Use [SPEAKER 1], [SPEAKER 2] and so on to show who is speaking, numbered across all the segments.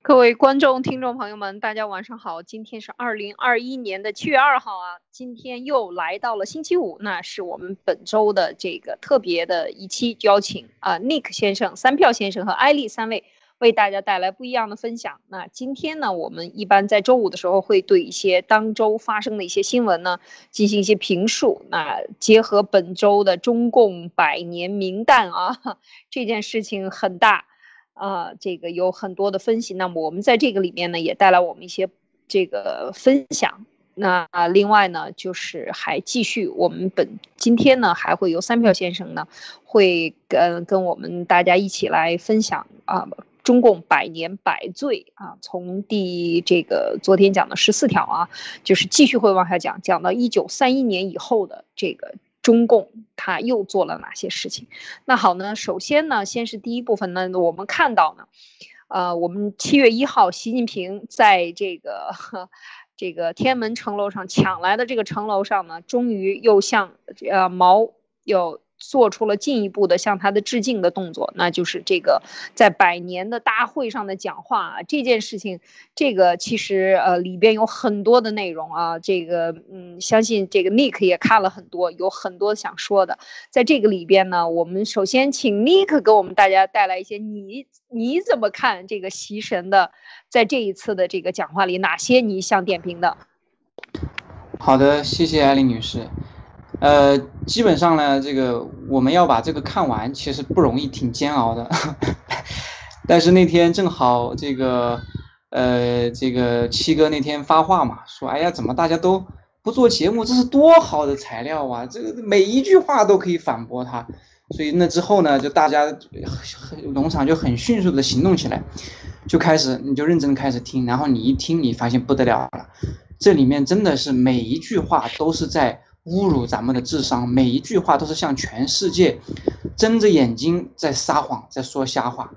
[SPEAKER 1] 各位观众、听众朋友们，大家晚上好！今天是二零二一年的七月二号啊，今天又来到了星期五，那是我们本周的这个特别的一期，邀请啊 Nick 先生、三票先生和艾丽三位为大家带来不一样的分享。那今天呢，我们一般在周五的时候会对一些当周发生的一些新闻呢进行一些评述。那结合本周的中共百年名旦啊，这件事情很大。啊，这个有很多的分析。那么我们在这个里面呢，也带来我们一些这个分享。那另外呢，就是还继续我们本今天呢，还会有三票先生呢，会跟跟我们大家一起来分享啊，中共百年百罪啊，从第这个昨天讲的十四条啊，就是继续会往下讲，讲到一九三一年以后的这个。中共他又做了哪些事情？那好呢，首先呢，先是第一部分呢，我们看到呢，呃，我们七月一号，习近平在这个 这个天安门城楼上抢来的这个城楼上呢，终于又向呃毛又。做出了进一步的向他的致敬的动作，那就是这个在百年的大会上的讲话这件事情，这个其实呃里边有很多的内容啊，这个嗯，相信这个 Nick 也看了很多，有很多想说的。在这个里边呢，我们首先请 Nick 给我们大家带来一些你你怎么看这个习神的在这一次的这个讲话里哪些你想点评的？
[SPEAKER 2] 好的，谢谢艾琳女士。呃，基本上呢，这个我们要把这个看完，其实不容易，挺煎熬的。但是那天正好这个，呃，这个七哥那天发话嘛，说，哎呀，怎么大家都不做节目？这是多好的材料啊！这个每一句话都可以反驳他。所以那之后呢，就大家农场就很迅速的行动起来，就开始你就认真开始听，然后你一听，你发现不得了了，这里面真的是每一句话都是在。侮辱咱们的智商，每一句话都是向全世界睁着眼睛在撒谎，在说瞎话。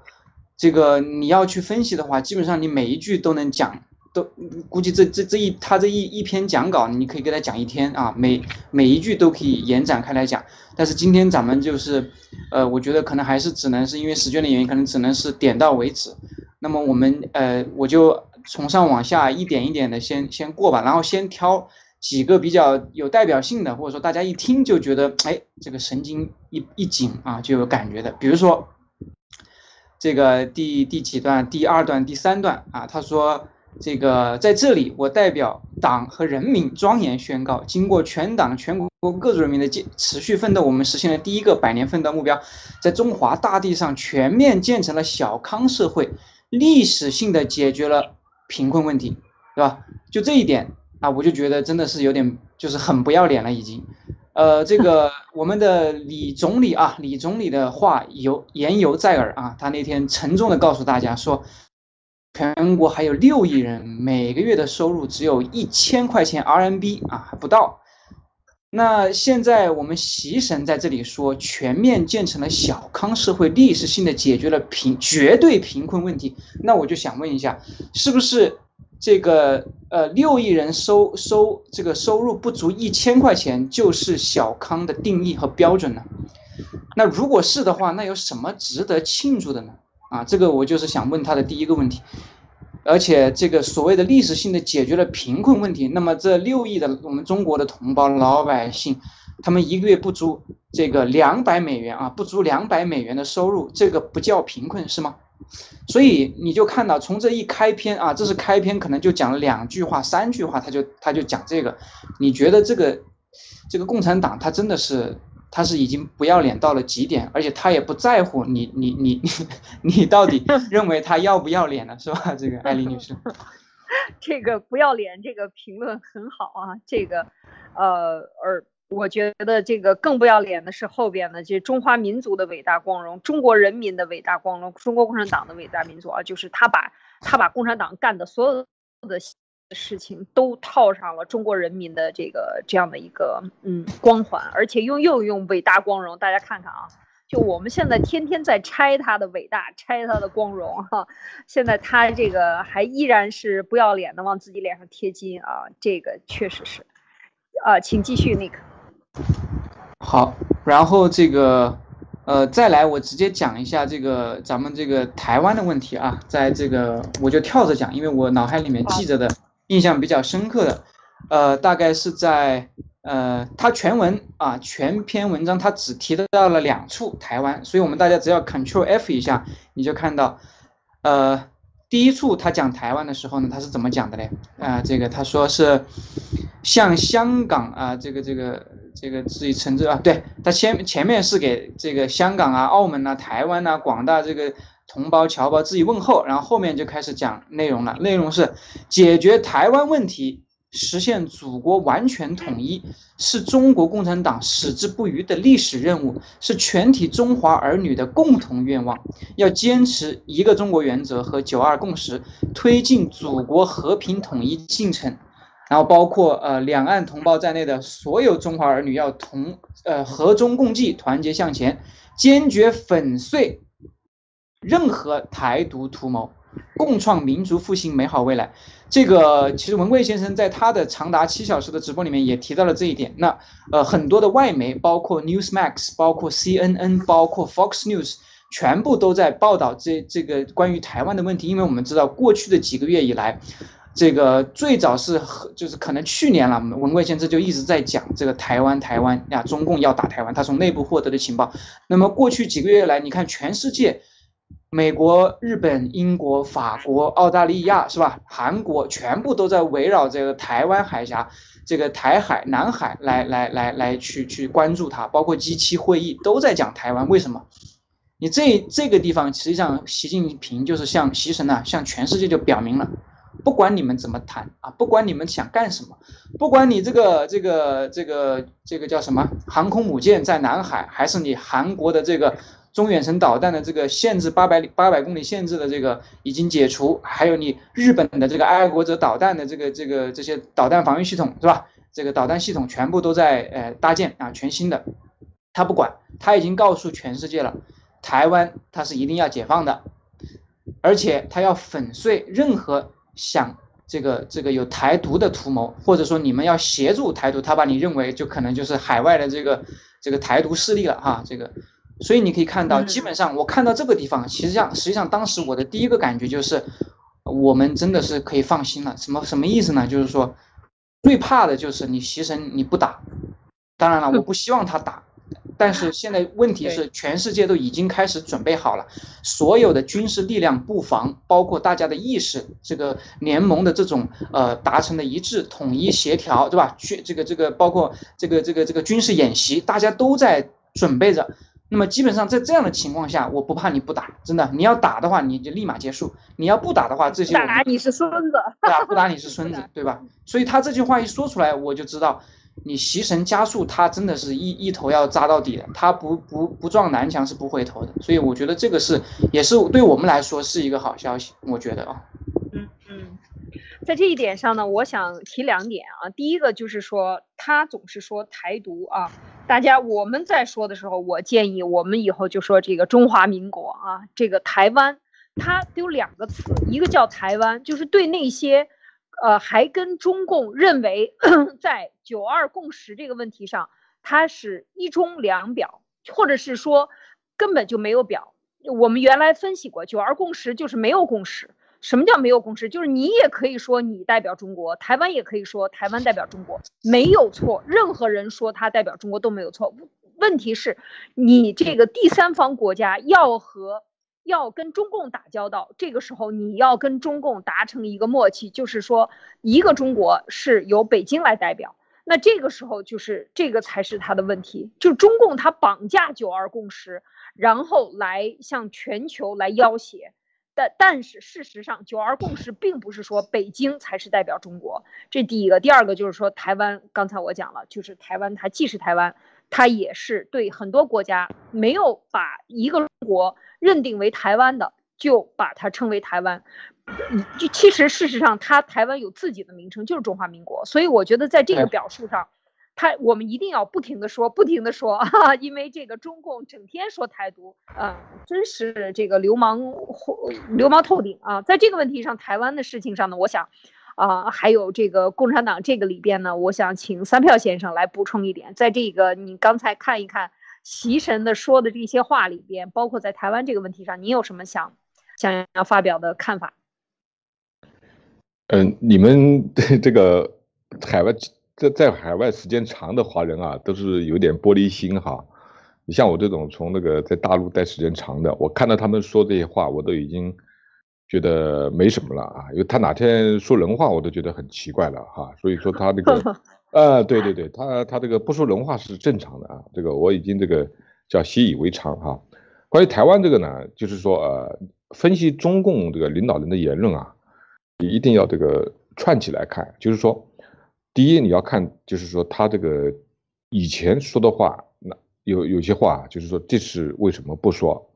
[SPEAKER 2] 这个你要去分析的话，基本上你每一句都能讲，都估计这这这一他这一一篇讲稿，你可以给他讲一天啊，每每一句都可以延展开来讲。但是今天咱们就是，呃，我觉得可能还是只能是因为时间的原因，可能只能是点到为止。那么我们呃，我就从上往下一点一点的先先过吧，然后先挑。几个比较有代表性的，或者说大家一听就觉得，哎，这个神经一一紧啊，就有感觉的。比如说，这个第第几段，第二段、第三段啊，他说，这个在这里，我代表党和人民庄严宣告，经过全党全国各族人民的坚持续奋斗，我们实现了第一个百年奋斗目标，在中华大地上全面建成了小康社会，历史性的解决了贫困问题，对吧？就这一点。啊，我就觉得真的是有点，就是很不要脸了已经。呃，这个 我们的李总理啊，李总理的话犹言犹在耳啊，他那天沉重的告诉大家说，全国还有六亿人每个月的收入只有一千块钱 RMB 啊，还不到。那现在我们习神在这里说，全面建成了小康社会，历史性的解决了贫绝对贫困问题。那我就想问一下，是不是？这个呃，六亿人收收这个收入不足一千块钱，就是小康的定义和标准呢？那如果是的话，那有什么值得庆祝的呢？啊，这个我就是想问他的第一个问题。而且这个所谓的历史性的解决了贫困问题，那么这六亿的我们中国的同胞老百姓，他们一个月不足这个两百美元啊，不足两百美元的收入，这个不叫贫困是吗？所以你就看到，从这一开篇啊，这是开篇，可能就讲了两句话、三句话，他就他就讲这个。你觉得这个这个共产党，他真的是他是已经不要脸到了极点，而且他也不在乎你你你你你到底认为他要不要脸了，是吧？这个 艾丽女士，
[SPEAKER 1] 这个不要脸，这个评论很好啊，这个呃，而。我觉得这个更不要脸的是后边的，就是中华民族的伟大光荣，中国人民的伟大光荣，中国共产党的伟大民族啊，就是他把他把共产党干的所有的事情都套上了中国人民的这个这样的一个嗯光环，而且用又用伟大光荣，大家看看啊，就我们现在天天在拆他的伟大，拆他的光荣哈，现在他这个还依然是不要脸的往自己脸上贴金啊，这个确实是，啊，请继续那个。
[SPEAKER 2] 好，然后这个，呃，再来我直接讲一下这个咱们这个台湾的问题啊，在这个我就跳着讲，因为我脑海里面记着的印象比较深刻的，呃，大概是在呃，它全文啊全篇文章它只提到了两处台湾，所以我们大家只要 Control F 一下，你就看到，呃。第一处他讲台湾的时候呢，他是怎么讲的嘞？啊，这个他说是向香港啊，这个这个这个自己称之啊，对他前前面是给这个香港啊、澳门呐、台湾呐广大这个同胞侨胞自己问候，然后后面就开始讲内容了，内容是解决台湾问题。实现祖国完全统一是中国共产党矢志不渝的历史任务，是全体中华儿女的共同愿望。要坚持一个中国原则和九二共识，推进祖国和平统一进程。然后，包括呃两岸同胞在内的所有中华儿女要同呃和衷共济，团结向前，坚决粉碎任何台独图谋。共创民族复兴美好未来，这个其实文贵先生在他的长达七小时的直播里面也提到了这一点。那呃很多的外媒，包括 Newsmax，包括 CNN，包括 Fox News，全部都在报道这这个关于台湾的问题。因为我们知道过去的几个月以来，这个最早是就是可能去年了，文贵先生就一直在讲这个台湾台湾呀，中共要打台湾，他从内部获得的情报。那么过去几个月来，你看全世界。美国、日本、英国、法国、澳大利亚是吧？韩国全部都在围绕这个台湾海峡、这个台海、南海来来来来去去关注它，包括 G7 会议都在讲台湾。为什么？你这这个地方实际上，习近平就是向习神呐，向全世界就表明了，不管你们怎么谈啊，不管你们想干什么，不管你这个这个这个这个叫什么航空母舰在南海，还是你韩国的这个。中远程导弹的这个限制八百里八百公里限制的这个已经解除，还有你日本的这个爱国者导弹的这个这个这些导弹防御系统是吧？这个导弹系统全部都在呃搭建啊，全新的。他不管，他已经告诉全世界了，台湾他是一定要解放的，而且他要粉碎任何想这个这个有台独的图谋，或者说你们要协助台独，他把你认为就可能就是海外的这个这个台独势力了哈，这个。所以你可以看到，基本上我看到这个地方，实际上实际上当时我的第一个感觉就是，我们真的是可以放心了。什么什么意思呢？就是说，最怕的就是你牺牲你不打。当然了，我不希望他打，但是现在问题是，全世界都已经开始准备好了，所有的军事力量布防，包括大家的意识，这个联盟的这种呃达成的一致、统一、协调，对吧？去这个这个包括这个这个这个军事演习，大家都在准备着。那么基本上在这样的情况下，我不怕你不打，真的，你要打的话，你就立马结束；你要不打的话，这些
[SPEAKER 1] 打你是孙子，
[SPEAKER 2] 对吧？不打你是 孙子，对吧？所以他这句话一说出来，我就知道，你袭神加速，他真的是一一头要扎到底的，他不不不撞南墙是不回头的。所以我觉得这个是也是对我们来说是一个好消息，我觉得啊。
[SPEAKER 1] 嗯嗯，在这一点上呢，我想提两点啊。第一个就是说，他总是说台独啊。大家，我们在说的时候，我建议我们以后就说这个中华民国啊，这个台湾，它有两个词，一个叫台湾，就是对那些，呃，还跟中共认为 在九二共识这个问题上，它是一中两表，或者是说根本就没有表。我们原来分析过，九二共识就是没有共识。什么叫没有共识？就是你也可以说你代表中国，台湾也可以说台湾代表中国，没有错。任何人说他代表中国都没有错。问题是，你这个第三方国家要和要跟中共打交道，这个时候你要跟中共达成一个默契，就是说一个中国是由北京来代表。那这个时候就是这个才是他的问题，就中共他绑架九二共识，然后来向全球来要挟。但但是事实上，九二共识并不是说北京才是代表中国，这第一个。第二个就是说台湾，刚才我讲了，就是台湾它既是台湾，它也是对很多国家没有把一个中国认定为台湾的，就把它称为台湾。就其实事实上，它台湾有自己的名称，就是中华民国。所以我觉得在这个表述上。他我们一定要不停的说，不停的说啊，因为这个中共整天说台独，啊，真是这个流氓，流氓透顶啊！在这个问题上，台湾的事情上呢，我想，啊，还有这个共产党这个里边呢，我想请三票先生来补充一点，在这个你刚才看一看习神的说的这些话里边，包括在台湾这个问题上，你有什么想想要发表的看法？
[SPEAKER 3] 嗯，你们 这个海外在在海外时间长的华人啊，都是有点玻璃心哈。你像我这种从那个在大陆待时间长的，我看到他们说这些话，我都已经觉得没什么了啊。因为他哪天说人话，我都觉得很奇怪了哈。所以说他这个，呃，对对对，他他这个不说人话是正常的啊。这个我已经这个叫习以为常哈。关于台湾这个呢，就是说呃，分析中共这个领导人的言论啊。你一定要这个串起来看，就是说，第一你要看，就是说他这个以前说的话，那有有些话，就是说这次为什么不说，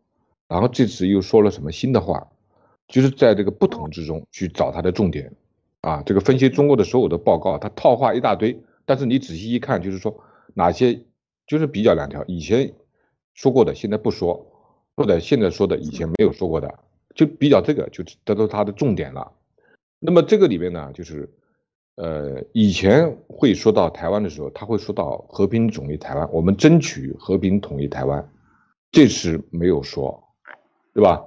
[SPEAKER 3] 然后这次又说了什么新的话，就是在这个不同之中去找他的重点，啊，这个分析中国的所有的报告，他套话一大堆，但是你仔细一看，就是说哪些就是比较两条，以前说过的现在不说，或者现在说的以前没有说过的，就比较这个就得到他的重点了。那么这个里面呢，就是，呃，以前会说到台湾的时候，他会说到和平统一台湾，我们争取和平统一台湾，这次没有说，对吧？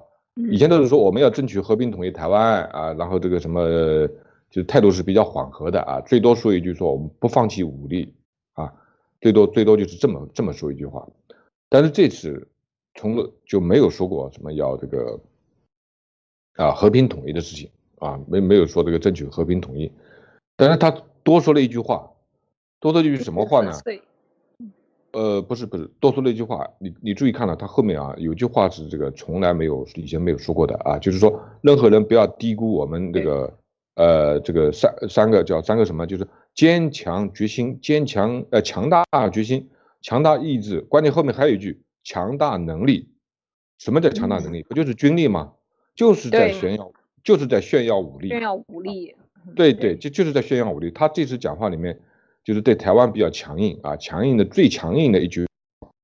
[SPEAKER 3] 以前都是说我们要争取和平统一台湾啊，然后这个什么，就态度是比较缓和的啊，最多说一句说我们不放弃武力啊，最多最多就是这么这么说一句话，但是这次从了就没有说过什么要这个啊和平统一的事情。啊，没没有说这个争取和平统一，但是他多说了一句话，多说一句什么话呢？呃，不是不是，多说了一句话，你你注意看了，他后面啊有句话是这个从来没有以前没有说过的啊，就是说任何人不要低估我们这个呃这个三三个叫三个什么，就是坚强决心、坚强呃强大决心、强大意志，关键后面还有一句强大能力。什么叫强大能力？不就是军力吗？就是在炫耀。就是在炫耀武力，
[SPEAKER 1] 炫耀武力，
[SPEAKER 3] 对对，就就是在宣扬武力。他这次讲话里面，就是对台湾比较强硬啊，强硬的最强硬的一句，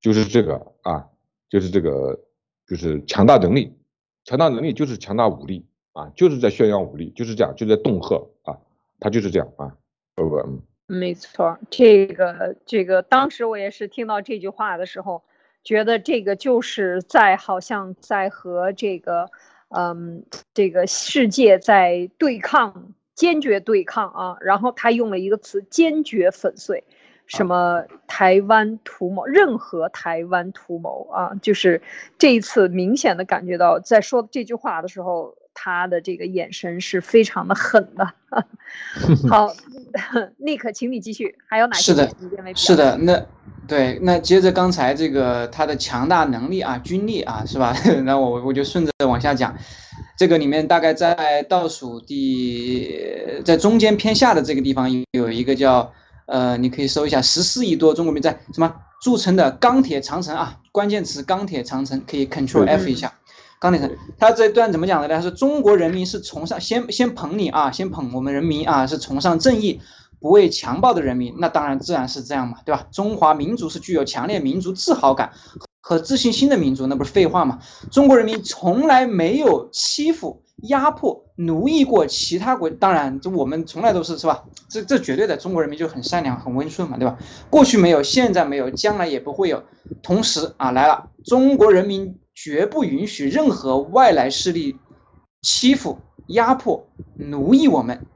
[SPEAKER 3] 就是这个啊，就是这个，就是强大能力，强大能力就是强大武力啊，就是在宣扬武力，就是这样，就在恫吓啊，他就是这样啊，不不，嗯，
[SPEAKER 1] 没错，这个这个，当时我也是听到这句话的时候，觉得这个就是在好像在和这个。嗯，这个世界在对抗，坚决对抗啊！然后他用了一个词“坚决粉碎”，什么台湾图谋，任何台湾图谋啊！就是这一次明显的感觉到，在说这句话的时候，他的这个眼神是非常的狠的。好，立刻请你继续，还有哪些？
[SPEAKER 2] 是的，是的，那。对，那接着刚才这个他的强大能力啊，军力啊，是吧？那我我就顺着往下讲，这个里面大概在倒数第，在中间偏下的这个地方有一个叫呃，你可以搜一下十四亿多中国民在什么铸成的钢铁长城啊，关键词钢铁长城可以 Control F 一下，钢铁城。他这段怎么讲的呢？他说中国人民是崇尚先先捧你啊，先捧我们人民啊，是崇尚正义。不畏强暴的人民，那当然自然是这样嘛，对吧？中华民族是具有强烈民族自豪感和自信心的民族，那不是废话吗？中国人民从来没有欺负、压迫、奴役过其他国，当然，这我们从来都是是吧？这这绝对的，中国人民就很善良、很温顺嘛，对吧？过去没有，现在没有，将来也不会有。同时啊，来了，中国人民绝不允许任何外来势力欺负、压迫、奴役我们。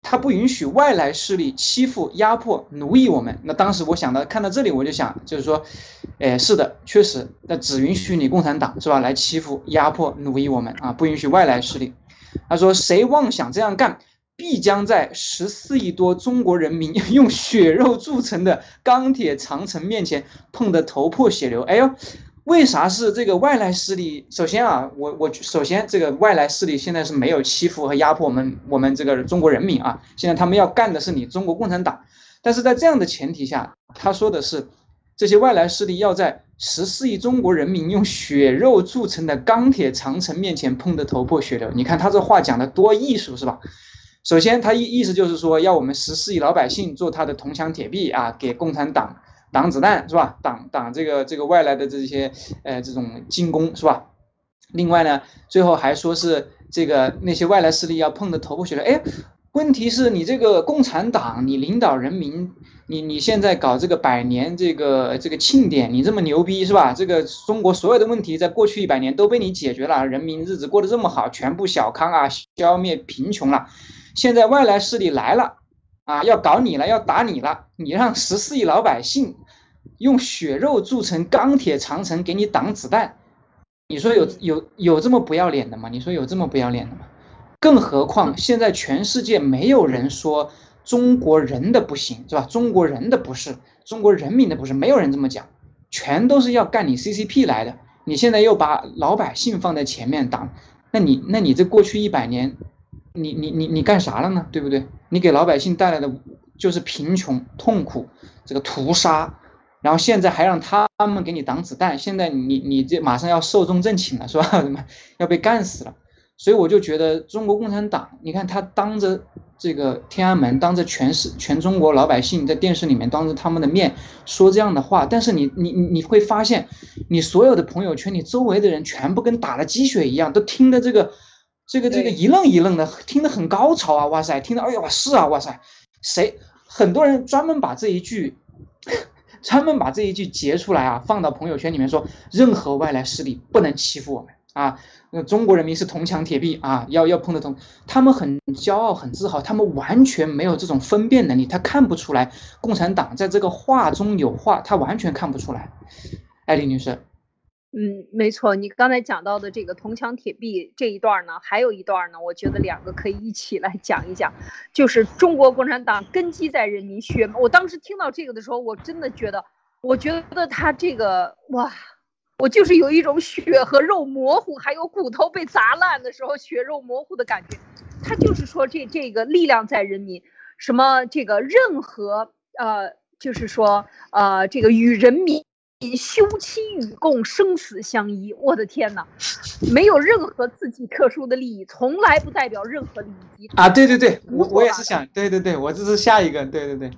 [SPEAKER 2] 他不允许外来势力欺负、压迫、奴役我们。那当时我想到，看到这里我就想，就是说，哎，是的，确实，那只允许你共产党是吧？来欺负、压迫、奴役我们啊，不允许外来势力。他说，谁妄想这样干，必将在十四亿多中国人民 用血肉铸成的钢铁长城面前碰得头破血流。哎呦！为啥是这个外来势力？首先啊，我我首先这个外来势力现在是没有欺负和压迫我们我们这个中国人民啊，现在他们要干的是你中国共产党。但是在这样的前提下，他说的是这些外来势力要在十四亿中国人民用血肉铸成的钢铁长城面前碰得头破血流。你看他这话讲的多艺术是吧？首先他意意思就是说要我们十四亿老百姓做他的铜墙铁壁啊，给共产党。挡子弹是吧？挡挡这个这个外来的这些呃这种进攻是吧？另外呢，最后还说是这个那些外来势力要碰得头破血流。哎，问题是你这个共产党，你领导人民，你你现在搞这个百年这个这个庆典，你这么牛逼是吧？这个中国所有的问题在过去一百年都被你解决了，人民日子过得这么好，全部小康啊，消灭贫穷了。现在外来势力来了，啊，要搞你了，要打你了，你让十四亿老百姓用血肉铸成钢铁长城给你挡子弹，你说有有有这么不要脸的吗？你说有这么不要脸的吗？更何况现在全世界没有人说中国人的不行，是吧？中国人的不是，中国人民的不是，没有人这么讲，全都是要干你 CCP 来的。你现在又把老百姓放在前面挡，那你那你这过去一百年，你你你你干啥了呢？对不对？你给老百姓带来的就是贫穷、痛苦、这个屠杀，然后现在还让他们给你挡子弹，现在你你这马上要寿终正寝了，是吧？要被干死了？所以我就觉得中国共产党，你看他当着这个天安门，当着全市全中国老百姓在电视里面当着他们的面说这样的话，但是你你你会发现，你所有的朋友圈，你周围的人全部跟打了鸡血一样，都听的这个这个这个一愣一愣的，听得很高潮啊！哇塞，听得哎呀是啊！哇塞，谁很多人专门把这一句，专门把这一句截出来啊，放到朋友圈里面说，任何外来势力不能欺负我们啊。那中国人民是铜墙铁壁啊，要要碰得通，他们很骄傲很自豪，他们完全没有这种分辨能力，他看不出来共产党在这个话中有话，他完全看不出来。艾丽女士，
[SPEAKER 1] 嗯，没错，你刚才讲到的这个铜墙铁壁这一段呢，还有一段呢，我觉得两个可以一起来讲一讲，就是中国共产党根基在人民血。我当时听到这个的时候，我真的觉得，我觉得他这个哇。我就是有一种血和肉模糊，还有骨头被砸烂的时候血肉模糊的感觉。他就是说，这这个力量在人民，什么这个任何呃，就是说呃，这个与人民休戚与共，生死相依。我的天哪，没有任何自己特殊的利益，从来不代表任何利益
[SPEAKER 2] 啊！对对对，我我也是想，对对对，我这是下一个，对对对。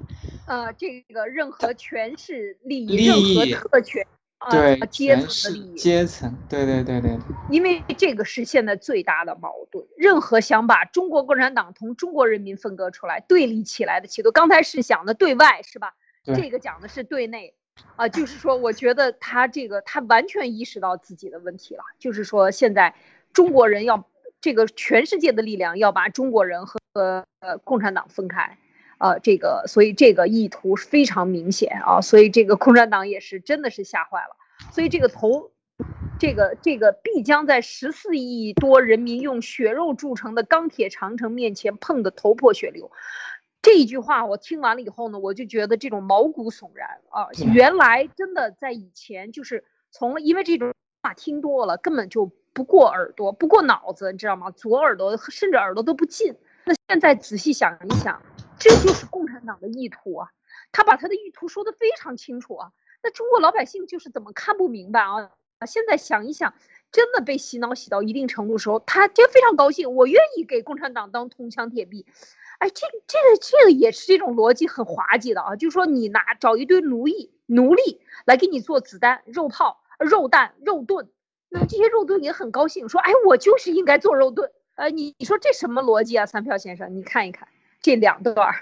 [SPEAKER 1] 呃，这个任何权势利益，任何特权。
[SPEAKER 2] 对
[SPEAKER 1] 阶层的利益，
[SPEAKER 2] 阶层，对对对对。
[SPEAKER 1] 因为这个是现在最大的矛盾。任何想把中国共产党同中国人民分割出来、对立起来的企图，刚才是想的对外是吧？这个讲的是对内，啊，就是说，我觉得他这个他完全意识到自己的问题了，就是说，现在中国人要这个全世界的力量要把中国人和呃共产党分开。呃，这个，所以这个意图非常明显啊，所以这个共产党也是真的是吓坏了，所以这个头，这个这个必将在十四亿多人民用血肉铸成的钢铁长城面前碰得头破血流，这一句话我听完了以后呢，我就觉得这种毛骨悚然啊，原来真的在以前就是从因为这种话听多了，根本就不过耳朵，不过脑子，你知道吗？左耳朵甚至耳朵都不进。那现在仔细想一想。这就是共产党的意图啊！他把他的意图说得非常清楚啊！那中国老百姓就是怎么看不明白啊？啊！现在想一想，真的被洗脑洗到一定程度的时候，他就非常高兴，我愿意给共产党当铜墙铁壁。哎，这这个这个也是这种逻辑很滑稽的啊！就是说你拿找一堆奴役奴隶来给你做子弹、肉炮、肉弹、肉盾，那这些肉盾也很高兴，说哎，我就是应该做肉盾。呃，你你说这什么逻辑啊？三票先生，你看一看。这两段儿，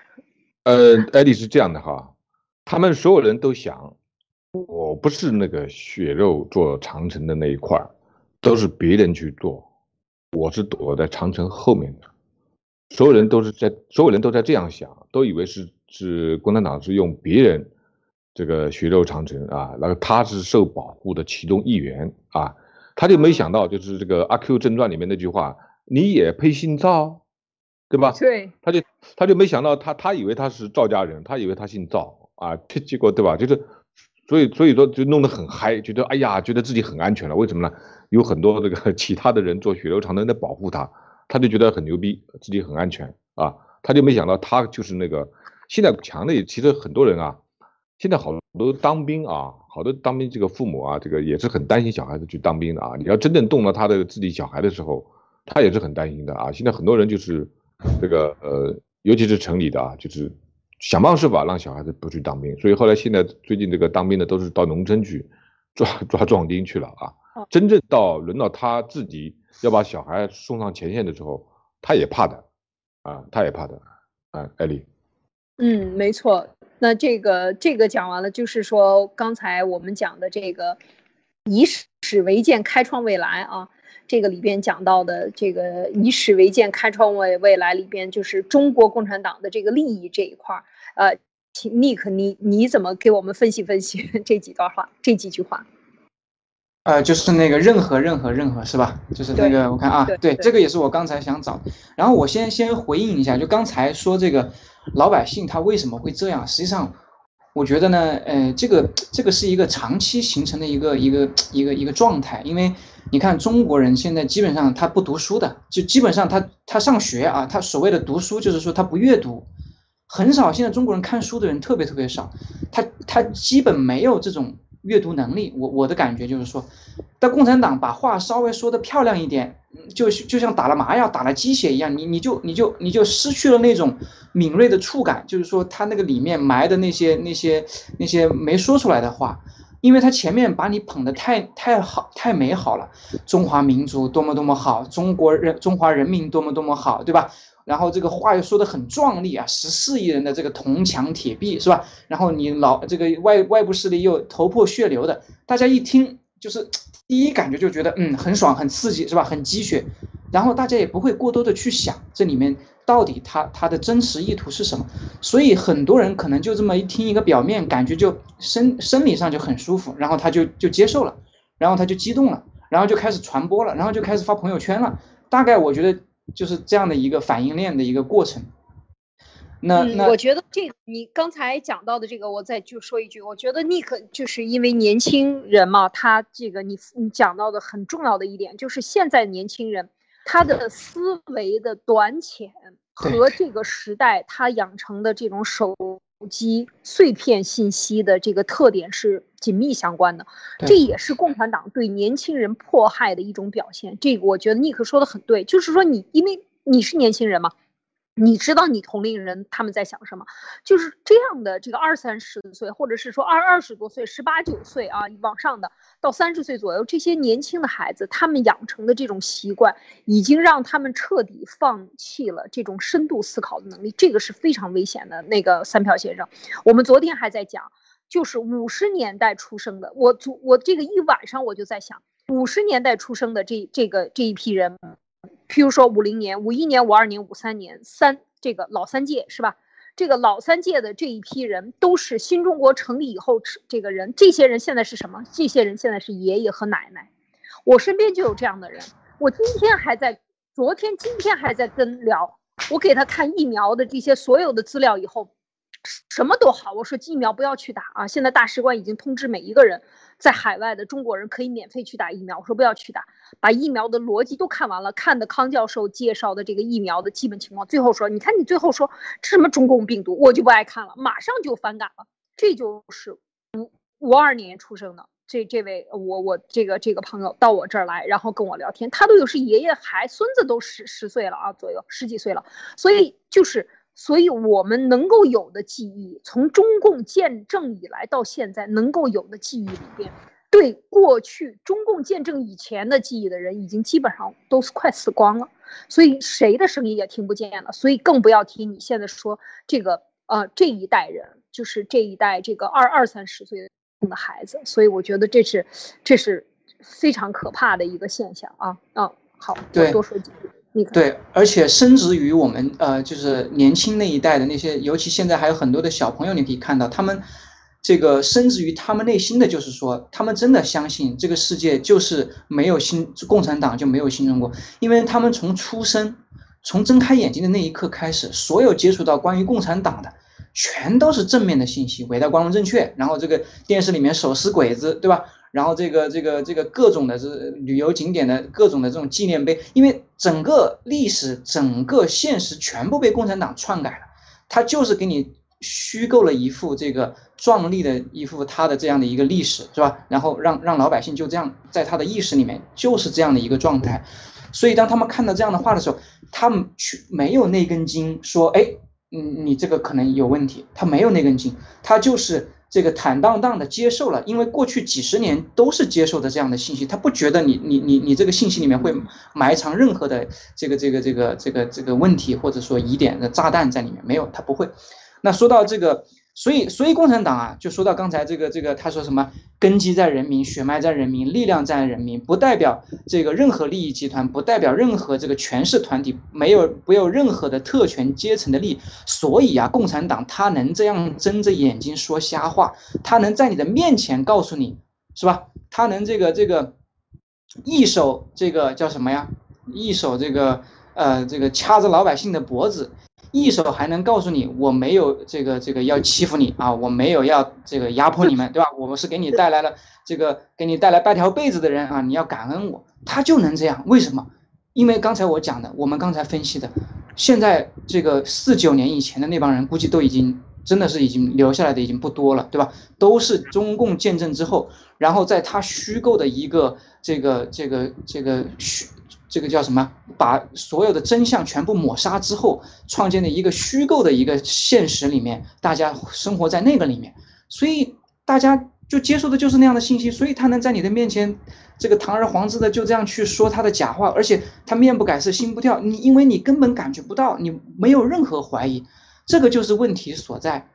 [SPEAKER 3] 呃，艾丽是这样的哈，他们所有人都想，我不是那个血肉做长城的那一块儿，都是别人去做，我是躲在长城后面的，所有人都是在，所有人都在这样想，都以为是是共产党是用别人这个血肉长城啊，那个他是受保护的其中一员啊，他就没想到就是这个《阿 Q 正传》里面那句话，你也配姓赵？对吧？
[SPEAKER 1] 对，
[SPEAKER 3] 他就他就没想到，他他以为他是赵家人，他以为他姓赵啊，结结果对吧？就是，所以所以说就弄得很嗨，觉得哎呀，觉得自己很安全了。为什么呢？有很多这个 其他的人做血肉长城在保护他，他就觉得很牛逼，自己很安全啊。他就没想到他就是那个现在强的，其实很多人啊，现在好多当兵啊，好多当兵这个父母啊，这个也是很担心小孩子去当兵的啊。你要真正动了他的自己小孩的时候，他也是很担心的啊。现在很多人就是。这个呃，尤其是城里的啊，就是想方设法让小孩子不去当兵，所以后来现在最近这个当兵的都是到农村去抓抓壮丁去了啊。真正到轮到他自己要把小孩送上前线的时候，他也怕的啊，他也怕的。啊，艾丽。
[SPEAKER 1] 嗯，没错。那这个这个讲完了，就是说刚才我们讲的这个以史为鉴，开创未来啊。这个里边讲到的这个以史为鉴，开创未未来里边，就是中国共产党的这个利益这一块儿。呃，请 Nick，你你怎么给我们分析分析 这几段话，这几句话？
[SPEAKER 2] 呃，就是那个任何任何任何是吧？就是那个我看啊，对，这个也是我刚才想找。然后我先先回应一下，就刚才说这个老百姓他为什么会这样？实际上，我觉得呢，呃，这个这个是一个长期形成的一个一个一个一个状态。因为你看中国人现在基本上他不读书的，就基本上他他上学啊，他所谓的读书就是说他不阅读，很少。现在中国人看书的人特别特别少，他他基本没有这种。阅读能力，我我的感觉就是说，但共产党把话稍微说的漂亮一点，就就像打了麻药、打了鸡血一样，你你就你就你就失去了那种敏锐的触感，就是说他那个里面埋的那些那些那些没说出来的话，因为他前面把你捧得太太好太美好了，中华民族多么多么好，中国人中华人民多么多么好，对吧？然后这个话又说的很壮丽啊，十四亿人的这个铜墙铁壁是吧？然后你老这个外外部势力又头破血流的，大家一听就是 第一感觉就觉得嗯很爽很刺激是吧？很鸡血，然后大家也不会过多的去想这里面到底他他的真实意图是什么，所以很多人可能就这么一听一个表面感觉就生生理上就很舒服，然后他就就接受了，然后他就激动了，然后就开始传播了，然后就开始发朋友圈了，大概我觉得。就是这样的一个反应链的一个过程。那那
[SPEAKER 1] 我觉得这你刚才讲到的这个，我再就说一句，我觉得 Nick 就是因为年轻人嘛，他这个你你讲到的很重要的一点，就是现在年轻人他的思维的短浅和这个时代他养成的这种手。手机碎片信息的这个特点是紧密相关的，这也是共产党对年轻人迫害的一种表现。这个我觉得尼克说的很对，就是说你因为你是年轻人嘛。你知道你同龄人他们在想什么？就是这样的这个二三十岁，或者是说二二十多岁、十八九岁啊往上的，到三十岁左右这些年轻的孩子，他们养成的这种习惯，已经让他们彻底放弃了这种深度思考的能力，这个是非常危险的。那个三票先生，我们昨天还在讲，就是五十年代出生的，我昨我这个一晚上我就在想，五十年代出生的这这个这一批人。譬如说五零年、五一年、五二年、五三年三这个老三届是吧？这个老三届的这一批人都是新中国成立以后这个人，这些人现在是什么？这些人现在是爷爷和奶奶。我身边就有这样的人，我今天还在，昨天、今天还在跟聊，我给他看疫苗的这些所有的资料以后。什么都好，我说疫苗不要去打啊！现在大使馆已经通知每一个人，在海外的中国人可以免费去打疫苗。我说不要去打，把疫苗的逻辑都看完了，看的康教授介绍的这个疫苗的基本情况，最后说，你看你最后说这什么中共病毒，我就不爱看了，马上就反感了。这就是五五二年出生的这这位我我这个这个朋友到我这儿来，然后跟我聊天，他都有是爷爷孩孙子都十十岁了啊左右十几岁了，所以就是。所以，我们能够有的记忆，从中共建政以来到现在能够有的记忆里边，对过去中共建政以前的记忆的人，已经基本上都是快死光了。所以，谁的声音也听不见了。所以，更不要提你现在说这个呃这一代人，就是这一代这个二二三十岁的孩子。所以，我觉得这是这是非常可怕的一个现象啊啊！好，我多说几句。
[SPEAKER 2] 对，而且深植于我们呃，就是年轻那一代的那些，尤其现在还有很多的小朋友，你可以看到他们这个深植于他们内心的就是说，他们真的相信这个世界就是没有新共产党就没有新中国，因为他们从出生，从睁开眼睛的那一刻开始，所有接触到关于共产党的，全都是正面的信息，伟大、光荣、正确，然后这个电视里面手撕鬼子，对吧？然后这个这个这个各种的这旅游景点的各种的这种纪念碑，因为整个历史、整个现实全部被共产党篡改了，他就是给你虚构了一幅这个壮丽的一幅他的这样的一个历史，是吧？然后让让老百姓就这样在他的意识里面就是这样的一个状态，所以当他们看到这样的话的时候，他们去没有那根筋说，哎，你，你这个可能有问题，他没有那根筋，他就是。这个坦荡荡的接受了，因为过去几十年都是接受的这样的信息，他不觉得你你你你这个信息里面会埋藏任何的这个这个这个这个这个问题或者说疑点的炸弹在里面，没有，他不会。那说到这个。所以，所以共产党啊，就说到刚才这个这个，他说什么根基在人民，血脉在人民，力量在人民，不代表这个任何利益集团，不代表任何这个权势团体，没有没有任何的特权阶层的利益。所以啊，共产党他能这样睁着眼睛说瞎话，他能在你的面前告诉你，是吧？他能这个这个一手这个叫什么呀？一手这个呃这个掐着老百姓的脖子。一手还能告诉你，我没有这个这个要欺负你啊，我没有要 这个压迫你们，对吧？我们是给你带来了这个给你带来半条被子的人啊，你要感恩我。他就能这样，为什么？因为刚才我讲的，我们刚才分析的，现在这个四九年以前的那帮人，估计都已经真的是已经留下来的已经不多了，对吧？都是中共建政之后，然后在他虚构的一个这个这个这个虚。这个叫什么？把所有的真相全部抹杀之后，创建的一个虚构的一个现实里面，大家生活在那个里面，所以大家就接受的就是那样的信息，所以他能在你的面前，这个堂而皇之的就这样去说他的假话，而且他面不改色心不跳，你因为你根本感觉不到，你没有任何怀疑，这个就是问题所在。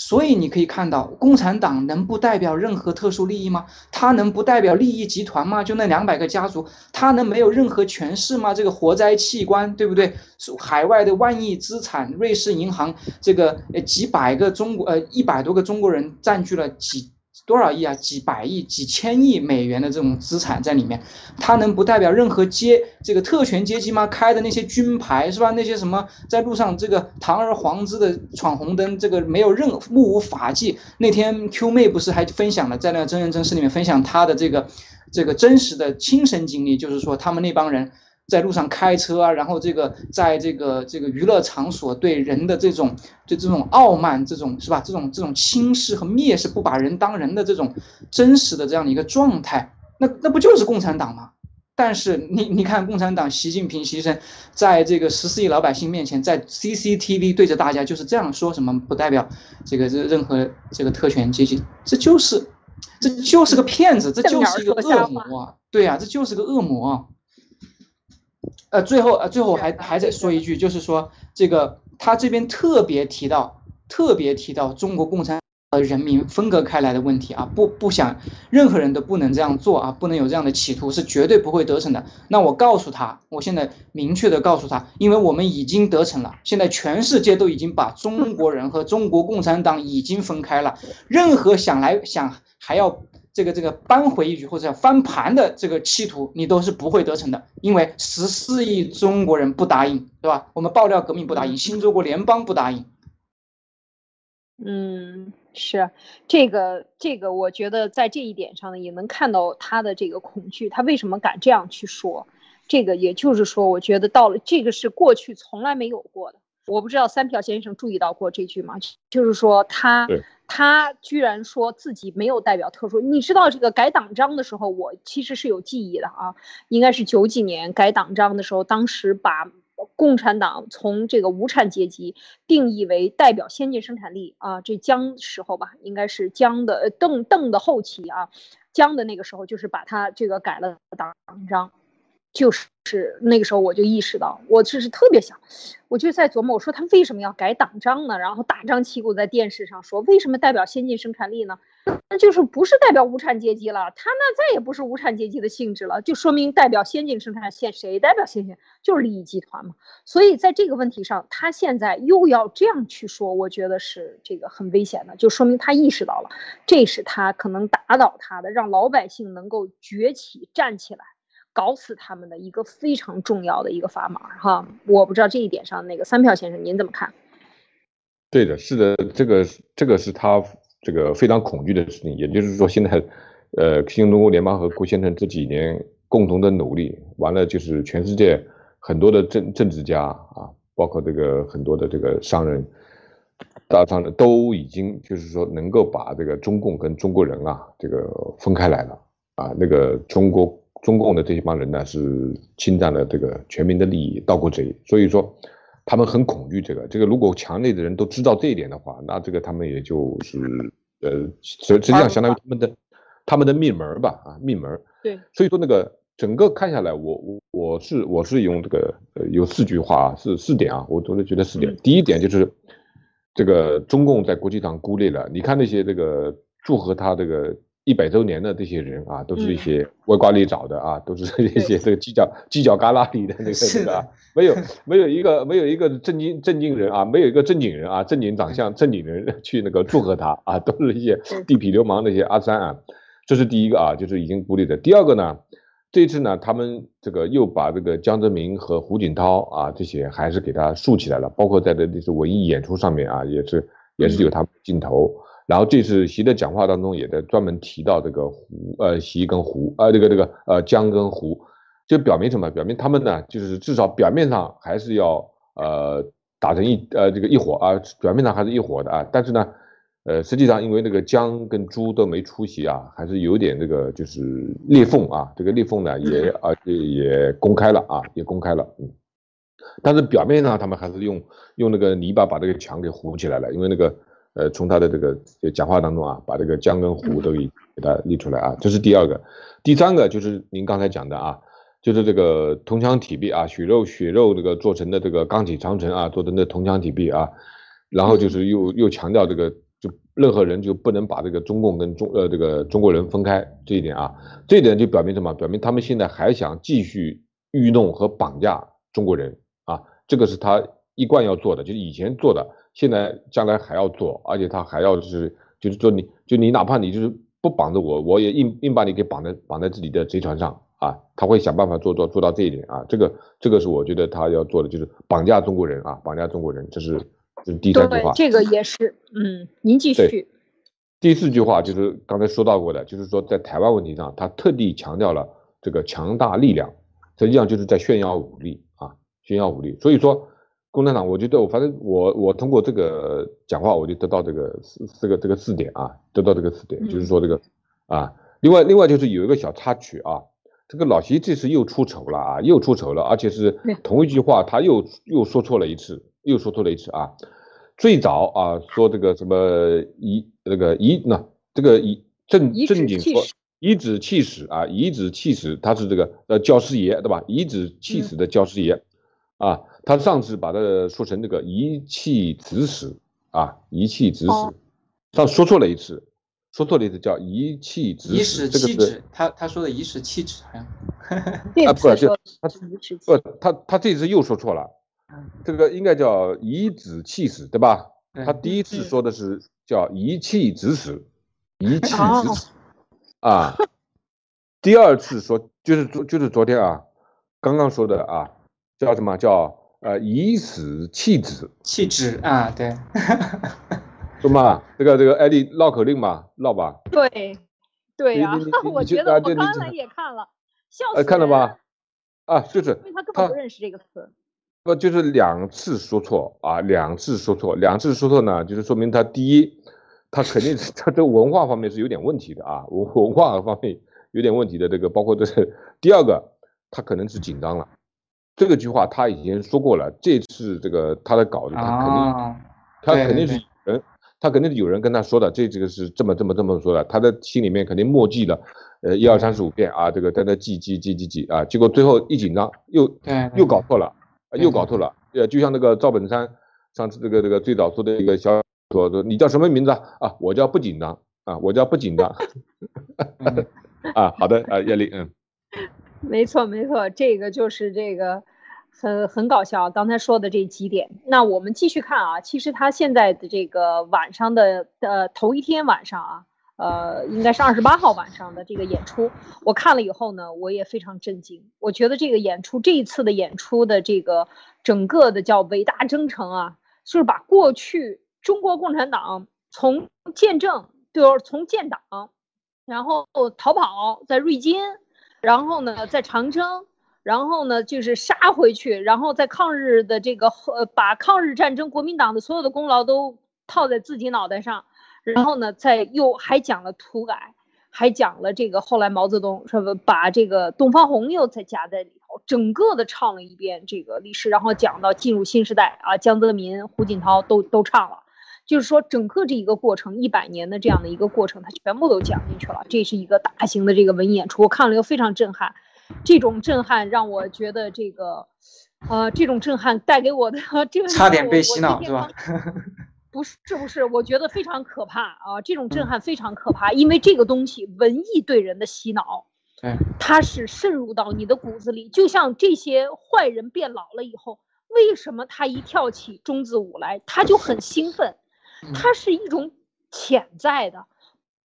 [SPEAKER 2] 所以你可以看到，共产党能不代表任何特殊利益吗？他能不代表利益集团吗？就那两百个家族，他能没有任何权势吗？这个活灾器官，对不对？海外的万亿资产，瑞士银行这个呃几百个中国呃一百多个中国人占据了几。多少亿啊？几百亿、几千亿美元的这种资产在里面，它能不代表任何阶这个特权阶级吗？开的那些军牌是吧？那些什么在路上这个堂而皇之的闯红灯，这个没有任目无法纪。那天 Q 妹不是还分享了在那个真人真事里面分享她的这个这个真实的亲身经历，就是说他们那帮人。在路上开车啊，然后这个在这个这个娱乐场所对人的这种就这种傲慢，这种是吧？这种这种轻视和蔑视，不把人当人的这种真实的这样的一个状态，那那不就是共产党吗？但是你你看，共产党习近平先生在这个十四亿老百姓面前，在 CCTV 对着大家就是这样说什么，不代表这个这任何这个特权阶级，这就是这就是个骗子，这就是一个恶魔，对呀，这就是个恶魔。呃，最后呃，最后还还在说一句，就是说这个他这边特别提到，特别提到中国共产党人民分割开来的问题啊，不不想任何人都不能这样做啊，不能有这样的企图，是绝对不会得逞的。那我告诉他，我现在明确的告诉他，因为我们已经得逞了，现在全世界都已经把中国人和中国共产党已经分开了，任何想来想还要。这个这个扳回一局或者翻盘的这个企图，你都是不会得逞的，因为十四亿中国人不答应，对吧？我们爆料革命不答应，新中国联邦不答应。
[SPEAKER 1] 嗯，是这个这个，我觉得在这一点上呢，也能看到他的这个恐惧，他为什么敢这样去说？这个也就是说，我觉得到了这个是过去从来没有过的。我不知道三票先生注意到过这句吗？就是说他。他居然说自己没有代表特殊，你知道这个改党章的时候，我其实是有记忆的啊，应该是九几年改党章的时候，当时把共产党从这个无产阶级定义为代表先进生产力啊，这江时候吧，应该是江的邓邓的后期啊，江的那个时候就是把他这个改了党章。就是那个时候，我就意识到，我就是特别想，我就在琢磨，我说他为什么要改党章呢？然后大张旗鼓在电视上说，为什么代表先进生产力呢？那就是不是代表无产阶级了？他那再也不是无产阶级的性质了，就说明代表先进生产线谁代表先进？就是利益集团嘛。所以在这个问题上，他现在又要这样去说，我觉得是这个很危险的，就说明他意识到了，这是他可能打倒他的，让老百姓能够崛起站起来。搞死他们的一个非常重要的一个砝码哈，我不知道这一点上那个三票先生您怎么看？
[SPEAKER 3] 对的，是的，这个这个是他这个非常恐惧的事情，也就是说现在，呃，新中国联邦和郭先生这几年共同的努力，完了就是全世界很多的政政治家啊，包括这个很多的这个商人，大商人都已经就是说能够把这个中共跟中国人啊这个分开来了啊，那个中国。中共的这一帮人呢，是侵占了这个全民的利益，盗国贼，所以说他们很恐惧这个。这个如果墙内的人都知道这一点的话，那这个他们也就是呃，实实际上相当于他们的他们的命门吧啊命门。
[SPEAKER 1] 对，
[SPEAKER 3] 所以说那个整个看下来，我我我是我是用这个呃有四句话啊，是四点啊，我总是觉得四点。第一点就是这个中共在国际上孤立了，你看那些这个祝贺他这个。一百周年的这些人啊，都是一些歪瓜裂枣的啊，都是一些这个犄角犄角旮旯里的那个那个啊，没有没有一个没有一个正经正经人啊，没有一个正经人啊，正经长相正经人去那个祝贺他啊，都是一些地痞流氓那些阿三啊，这是第一个啊，就是已经孤立的。第二个呢，这次呢，他们这个又把这个江泽民和胡锦涛啊这些还是给他竖起来了，包括在的这些文艺演出上面啊，也是也是有他们镜头。然后这次习的讲话当中也在专门提到这个湖呃习跟湖呃这个这个呃江跟湖，就表明什么？表明他们呢就是至少表面上还是要呃打成一呃这个一伙啊，表面上还是一伙的啊。但是呢，呃实际上因为那个江跟朱都没出席啊，还是有点这个就是裂缝啊。这个裂缝呢也啊也公开了啊，也公开了嗯。但是表面上他们还是用用那个泥巴把这个墙给糊起来了，因为那个。呃，从他的这个讲话当中啊，把这个江跟湖都给给他立出来啊，这是第二个。第三个就是您刚才讲的啊，就是这个铜墙铁壁啊，血肉血肉这个做成的这个钢铁长城啊，做成的铜墙铁壁啊，然后就是又又强调这个，就任何人就不能把这个中共跟中呃这个中国人分开这一点啊，这一点就表明什么？表明他们现在还想继续愚弄和绑架中国人啊，这个是他一贯要做的，就是以前做的。现在将来还要做，而且他还要就是就是说你就你哪怕你就是不绑着我，我也硬硬把你给绑在绑在自己的贼船上啊！他会想办法做做做到这一点啊！这个这个是我觉得他要做的，就是绑架中国人啊，绑架中国人，这是这是第三句话。
[SPEAKER 1] 这个也是，嗯，您继续。
[SPEAKER 3] 第四句话就是刚才说到过的，就是说在台湾问题上，他特地强调了这个强大力量，实际上就是在炫耀武力啊，炫耀武力。所以说。共产党，我觉得我反正我我通过这个讲话，我就得到这个四四个这个四点啊，得到这个四点，就是说这个啊，另外另外就是有一个小插曲啊，这个老习这次又出丑了啊，又出丑了，而且是同一句话他又又说错了一次，又说错了一次啊，最早啊说这个什么遗那个遗那这个遗正正经说遗指气使啊，遗指气使他是这个呃教师爷对吧？遗指气使的教师爷啊。他上次把它说成那个一气指使啊，遗气指使，上说错了一次，说错了一次叫遗气指使，这个是
[SPEAKER 2] 他他说的一时气指好像，
[SPEAKER 1] 啊不
[SPEAKER 3] 是他不他他这次又说错了，这个应该叫遗指气使对吧？他第一次说的是叫一气指使，一气指使。啊，第二次说就是昨就是昨天啊，刚刚说的啊，叫什么？叫？呃，以死弃之。
[SPEAKER 2] 弃之啊，对，
[SPEAKER 3] 说嘛，这个这个艾丽绕口令嘛，绕吧。
[SPEAKER 1] 对，对呀，我觉得我刚才也看了，笑死。
[SPEAKER 3] 看了吧？啊，就是，
[SPEAKER 1] 因为他根本不认识这个词。
[SPEAKER 3] 不，就是两次说错啊，两次说错，两次说错呢，就是说明他第一，他肯定是他这文化方面是有点问题的啊，文文化方面有点问题的，这个包括这是第二个，他可能是紧张了。这个句话他已经说过了，这次这个他的稿子他肯定，他肯定是有人，他肯定是有人跟他说的，这这个是这么这么这么说的，他的心里面肯定默记了，呃一二三四五遍啊，这个在那记记记记记啊，结果最后一紧张又又搞错了，又搞错了，呃就像那个赵本山上次这个这个最早说的一个小说说你叫什么名字啊？啊我叫不紧张啊我叫不紧张，啊 好的啊叶丽嗯。
[SPEAKER 1] 没错，没错，这个就是这个很很搞笑。刚才说的这几点，那我们继续看啊。其实他现在的这个晚上的呃头一天晚上啊，呃，应该是二十八号晚上的这个演出，我看了以后呢，我也非常震惊。我觉得这个演出这一次的演出的这个整个的叫伟大征程啊，就是把过去中国共产党从建政，就是从建党，然后逃跑在瑞金。然后呢，在长征，然后呢，就是杀回去，然后在抗日的这个呃，把抗日战争国民党的所有的功劳都套在自己脑袋上，然后呢，再又还讲了土改，还讲了这个后来毛泽东是不把这个东方红又再夹在里头，整个的唱了一遍这个历史，然后讲到进入新时代啊，江泽民、胡锦涛都都唱了。就是说整个这一个过程，一百年的这样的一个过程，它全部都讲进去了。这是一个大型的这个文艺演出，我看了又非常震撼。这种震撼让我觉得这个，呃，这种震撼带给我的这个
[SPEAKER 2] 差点被洗脑是吧？
[SPEAKER 1] 不是，这不是？我觉得非常可怕啊！这种震撼非常可怕，因为这个东西文艺对人的洗脑。
[SPEAKER 2] 对，
[SPEAKER 1] 它是渗入到你的骨子里，就像这些坏人变老了以后，为什么他一跳起中字舞来，他就很兴奋？它是一种潜在的。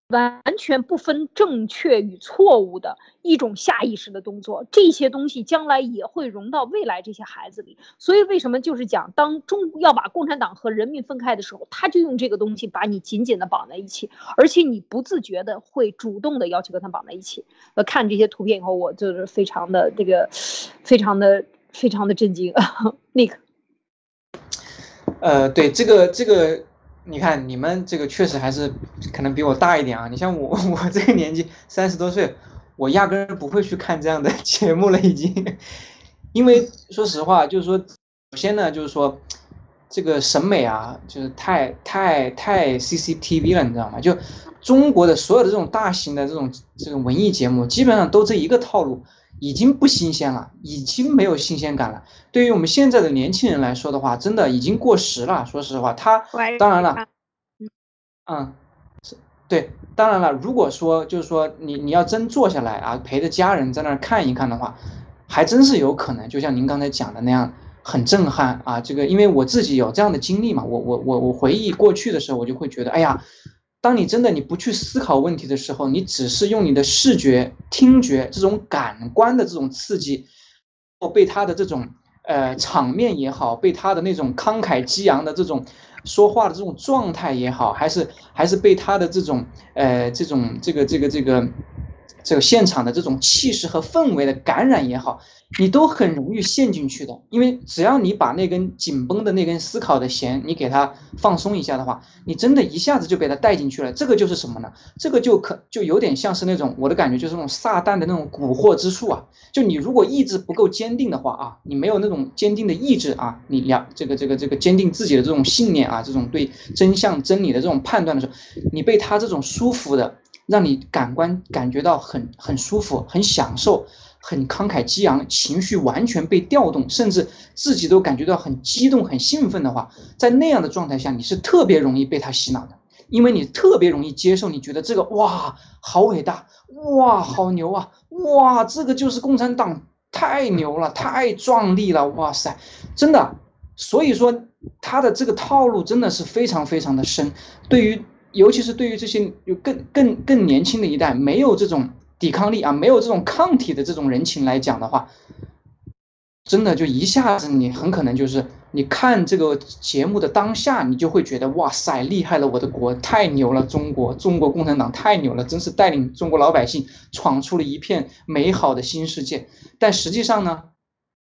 [SPEAKER 1] 完全不分正确与错误的一种下意识的动作，这些东西将来也会融到未来这些孩子里。所以为什么就是讲，当中要把共产党和人民分开的时候，他就用这个东西把你紧紧的绑在一起，而且你不自觉的会主动的要求跟他绑在一起。呃，看这些图片以后，我就是非常的这个，非常的非常的震惊。Nick，
[SPEAKER 2] 呃，对这个这个。你看，你们这个确实还是可能比我大一点啊。你像我，我这个年纪三十多岁，我压根不会去看这样的 节目了，已经。因为说实话，就是说，首先呢，就是说，这个审美啊，就是太太太 CCTV 了，你知道吗？就中国的所有的这种大型的这种这种文艺节目，基本上都这一个套路。已经不新鲜了，已经没有新鲜感了。对于我们现在的年轻人来说的话，真的已经过时了。说实话，他当然了，嗯，是对，当然了。如果说就是说你你要真坐下来啊，陪着家人在那儿看一看的话，还真是有可能，就像您刚才讲的那样，很震撼啊。这个因为我自己有这样的经历嘛，我我我我回忆过去的时候，我就会觉得，哎呀。当你真的你不去思考问题的时候，你只是用你的视觉、听觉这种感官的这种刺激，或被他的这种呃场面也好，被他的那种慷慨激昂的这种说话的这种状态也好，还是还是被他的这种呃这种这个这个这个这个现场的这种气势和氛围的感染也好。你都很容易陷进去的，因为只要你把那根紧绷的那根思考的弦，你给它放松一下的话，你真的一下子就被它带进去了。这个就是什么呢？这个就可就有点像是那种我的感觉，就是那种撒旦的那种蛊惑之术啊。就你如果意志不够坚定的话啊，你没有那种坚定的意志啊，你了这个这个这个坚定自己的这种信念啊，这种对真相真理的这种判断的时候，你被他这种舒服的，让你感官感觉到很很舒服，很享受。很慷慨激昂，情绪完全被调动，甚至自己都感觉到很激动、很兴奋的话，在那样的状态下，你是特别容易被他洗脑的，因为你特别容易接受，你觉得这个哇好伟大，哇好牛啊，哇这个就是共产党太牛了，太壮丽了，哇塞，真的，所以说他的这个套路真的是非常非常的深，对于尤其是对于这些有更更更年轻的一代，没有这种。抵抗力啊，没有这种抗体的这种人情来讲的话，真的就一下子你很可能就是你看这个节目的当下，你就会觉得哇塞，厉害了，我的国太牛了，中国中国共产党太牛了，真是带领中国老百姓闯出了一片美好的新世界。但实际上呢，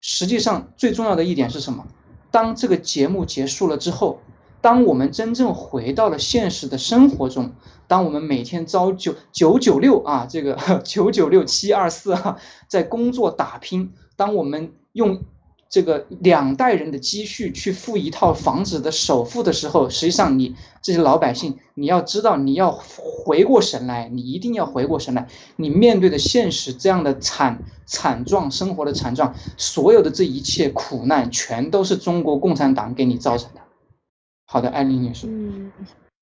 [SPEAKER 2] 实际上最重要的一点是什么？当这个节目结束了之后。当我们真正回到了现实的生活中，当我们每天朝九九九六啊，这个 九九六七二四啊，在工作打拼，当我们用这个两代人的积蓄去付一套房子的首付的时候，实际上你这些老百姓，你要知道，你要回过神来，你一定要回过神来，你面对的现实这样的惨惨状生活的惨状，所有的这一切苦难，全都是中国共产党给你造成的。好的，艾丽女士。
[SPEAKER 1] 嗯，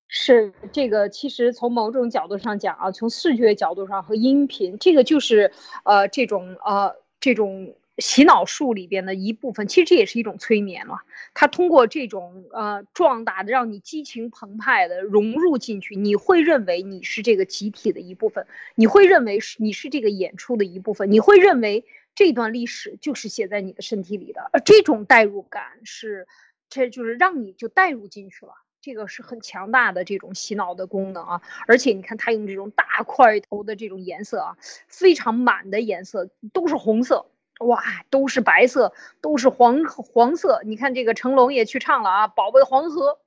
[SPEAKER 1] 是这个，其实从某种角度上讲啊，从视觉角度上和音频，这个就是呃这种呃这种洗脑术里边的一部分。其实这也是一种催眠了。它通过这种呃壮大的，让你激情澎湃的融入进去，你会认为你是这个集体的一部分，你会认为是你是这个演出的一部分，你会认为这段历史就是写在你的身体里的。而这种代入感是。这就是让你就带入进去了，这个是很强大的这种洗脑的功能啊！而且你看他用这种大块头的这种颜色啊，非常满的颜色都是红色，哇，都是白色，都是黄黄色。你看这个成龙也去唱了啊，保卫黄河，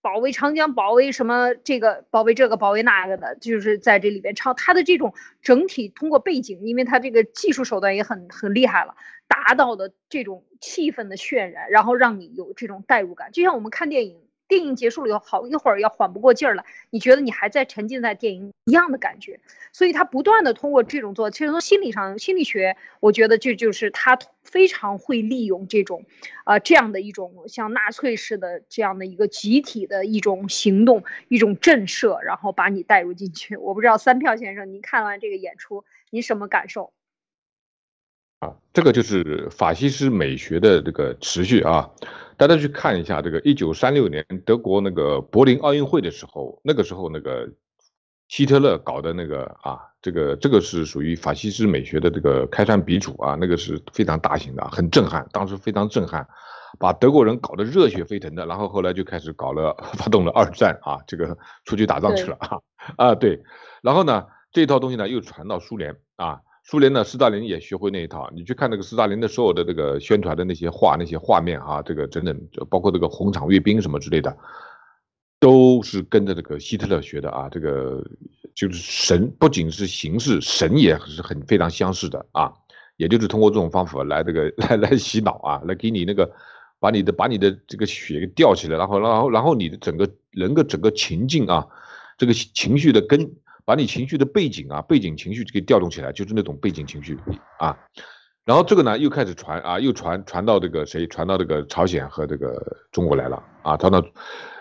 [SPEAKER 1] 保卫长江，保卫什么这个，保卫这个，保卫那个的，就是在这里边唱。他的这种整体通过背景，因为他这个技术手段也很很厉害了。达到的这种气氛的渲染，然后让你有这种代入感，就像我们看电影，电影结束了以后，好一会儿要缓不过劲儿来，你觉得你还在沉浸在电影一样的感觉，所以他不断的通过这种做，其实从心理上心理学，我觉得这就是他非常会利用这种，呃这样的一种像纳粹式的这样的一个集体的一种行动，一种震慑，然后把你带入进去。我不知道三票先生，您看完这个演出，您什么感受？
[SPEAKER 3] 啊，这个就是法西斯美学的这个持续啊。大家去看一下这个一九三六年德国那个柏林奥运会的时候，那个时候那个希特勒搞的那个啊，这个这个是属于法西斯美学的这个开山鼻祖啊，那个是非常大型的，很震撼，当时非常震撼，把德国人搞得热血沸腾的，然后后来就开始搞了，发动了二战啊，这个出去打仗去了啊啊对，然后呢这套东西呢又传到苏联啊。苏联呢，斯大林也学会那一套。你去看那个斯大林的所有的这个宣传的那些画、那些画面啊，这个整整包括这个红场阅兵什么之类的，都是跟着这个希特勒学的啊。这个就是神，不仅是形式，神也是很非常相似的啊。也就是通过这种方法来这个来来洗脑啊，来给你那个把你的把你的这个血给吊起来，然后然后然后你的整个人的整个情境啊，这个情绪的根。把你情绪的背景啊，背景情绪给调动起来，就是那种背景情绪啊。然后这个呢，又开始传啊，又传传到这个谁，传到这个朝鲜和这个中国来了啊。传到，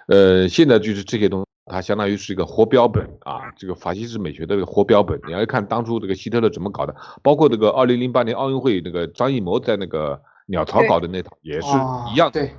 [SPEAKER 3] 呃，现在就是这些东西，它相当于是一个活标本啊，这个法西斯美学的这个活标本。你要看当初这个希特勒怎么搞的，包括这个二零零八年奥运会那个张艺谋在那个鸟巢搞的那套，也是一样，
[SPEAKER 2] 对，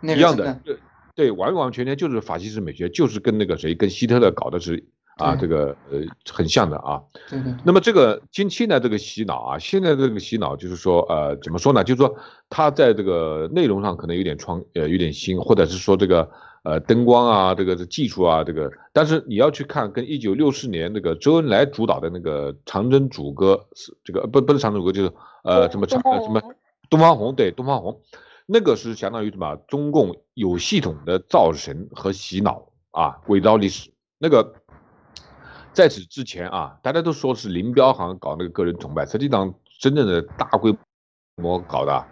[SPEAKER 3] 一样的，对，对，完完全全就是法西斯美学，就是跟那个谁，跟希特勒搞的是。啊，这个呃很像的啊。
[SPEAKER 2] 对对。
[SPEAKER 3] 那么这个近期呢，这个洗脑啊，现在这个洗脑就是说，呃，怎么说呢？就是说它在这个内容上可能有点创，呃，有点新，或者是说这个呃灯光啊，这个技术啊，这个。但是你要去看跟一九六四年那个周恩来主导的那个长征主歌是这个不不是长征主歌，就是呃什么长什么东方红对东方红，那个是相当于什么？中共有系统的造神和洗脑啊，伪造历史那个。在此之前啊，大家都说是林彪好像搞那个个人崇拜，实际上真正的大规模搞的，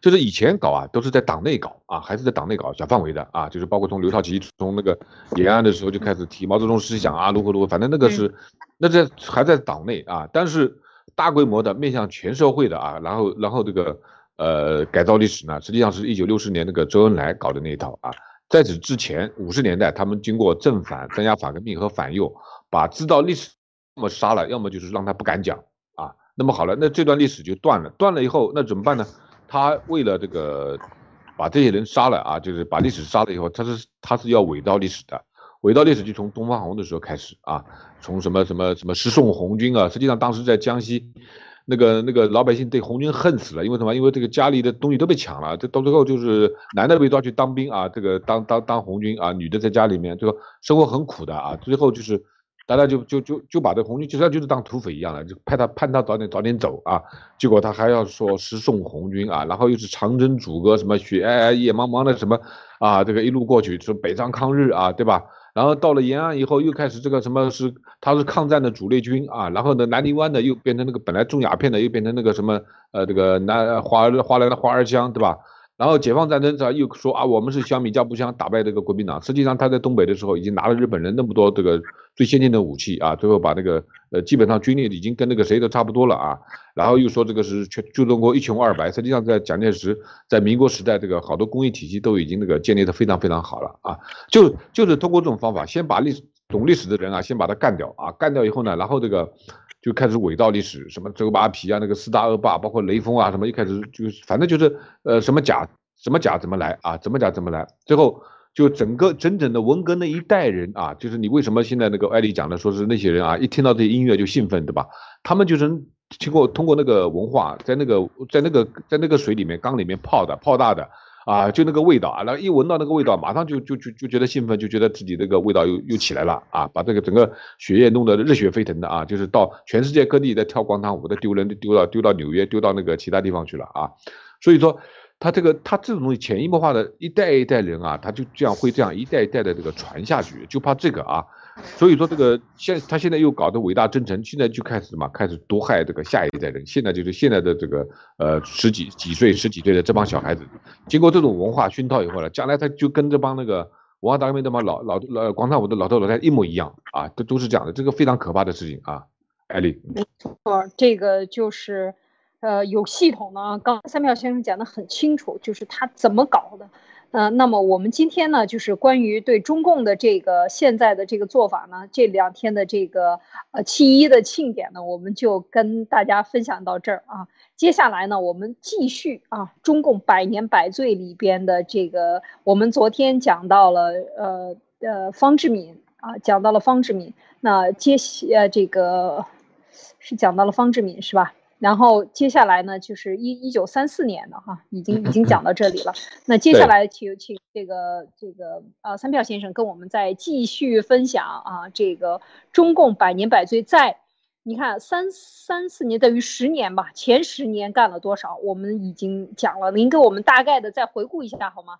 [SPEAKER 3] 就是以前搞啊，都是在党内搞啊，还是在党内搞小范围的啊，就是包括从刘少奇从那个延安的时候就开始提毛泽东思想啊，如何如何，反正那个是那在还在党内啊，但是大规模的面向全社会的啊，然后然后这个呃改造历史呢，实际上是一九六四年那个周恩来搞的那一套啊，在此之前五十年代他们经过正反、三压反革命和反右。把知道历史，要么杀了，要么就是让他不敢讲啊。那么好了，那这段历史就断了。断了以后，那怎么办呢？他为了这个把这些人杀了啊，就是把历史杀了以后，他是他是要伪造历史的。伪造历史就从东方红的时候开始啊，从什么什么什么十送红军啊。实际上当时在江西，那个那个老百姓对红军恨死了，因为什么？因为这个家里的东西都被抢了，这到最后就是男的被抓去当兵啊，这个当当当红军啊，女的在家里面，最后生活很苦的啊，最后就是。大家就就就就把这红军就像就是当土匪一样的，就派他盼他早点早点走啊，结果他还要说十送红军啊，然后又是长征主歌什么雪皑皑夜茫茫的什么啊，这个一路过去说北上抗日啊，对吧？然后到了延安以后又开始这个什么是他是抗战的主力军啊，然后呢南泥湾的又变成那个本来种鸦片的又变成那个什么呃这个南华华南的华儿江对吧？然后解放战争上又说啊，我们是小米加步枪打败这个国民党。实际上他在东北的时候已经拿了日本人那么多这个最先进的武器啊，最后把那个呃基本上军力已经跟那个谁都差不多了啊。然后又说这个是全就中国一穷二白。实际上在蒋介石在民国时代，这个好多工业体系都已经那个建立的非常非常好了啊。就就是通过这种方法，先把历史懂历史的人啊，先把他干掉啊，干掉以后呢，然后这个就开始伪造历史，什么周扒皮啊，那个四大恶霸，包括雷锋啊，什么一开始就是反正就是呃什么假。什么假怎么来啊？怎么假怎么来？最后就整个整整的文革那一代人啊，就是你为什么现在那个艾丽讲的，说是那些人啊，一听到这些音乐就兴奋，对吧？他们就是经过通过那个文化，在那个在那个在那个水里面缸里面泡的泡大的啊，就那个味道啊，然后一闻到那个味道，马上就就就就觉得兴奋，就觉得自己那个味道又又起来了啊，把这个整个血液弄得热血沸腾的啊，就是到全世界各地在跳广场舞，的丢人丢到丢到纽约，丢到那个其他地方去了啊，所以说。他这个，他这种东西潜移默化的，一代一代人啊，他就这样会这样一代一代的这个传下去，就怕这个啊，所以说这个现他现在又搞的伟大征程，现在就开始什么，开始毒害这个下一代人，现在就是现在的这个呃十几几岁十几岁的这帮小孩子，经过这种文化熏陶以后呢，将来他就跟这帮那个文化大革命的嘛老老老广场舞的老头老太太一模一样啊，都都是这样的，这个非常可怕的事情啊，艾丽。
[SPEAKER 1] 没错，这个就是呃有系统呢，刚三票先生讲的很清楚，就是他怎么搞的。呃，那么我们今天呢，就是关于对中共的这个现在的这个做法呢，这两天的这个呃七一的庆典呢，我们就跟大家分享到这儿啊。接下来呢，我们继续啊，中共百年百岁里边的这个，我们昨天讲到了呃呃方志敏啊，讲到了方志敏，那接呃这个是讲到了方志敏是吧？然后接下来呢，就是一一九三四年的哈，已经已经讲到这里了。那接下来请请这个这个呃三票先生跟我们再继续分享啊，这个中共百年百岁在，你看三三四年等于十年吧，前十年干了多少，我们已经讲了，您给我们大概的再回顾一下好吗？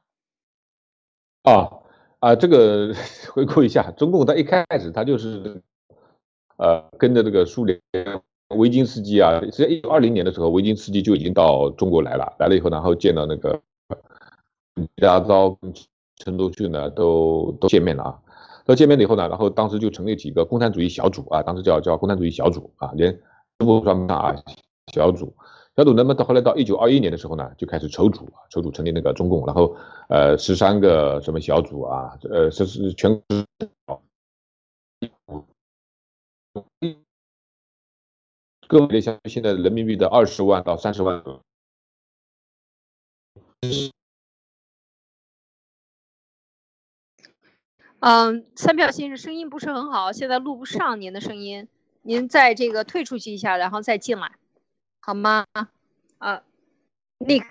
[SPEAKER 3] 啊啊，这个 回顾一下，中共它一开始它就是呃跟着这个苏联。维金斯基啊，实际上一九二零年的时候，维金斯基就已经到中国来了。来了以后，然后见到那个李大钊、陈独秀呢，都都见面了啊。都见面了以后呢，然后当时就成立几个共产主义小组啊，当时叫叫共产主义小组啊，连部上面啊小组小组。那么到后来到一九二一年的时候呢，就开始筹组筹组成立那个中共，然后呃十三个什么小组啊，呃是是全。各位像现在人民币的二十万到三十万。
[SPEAKER 1] 嗯，三票先生声音不是很好，现在录不上您的声音，您再这个退出去一下，然后再进来，好吗？啊，那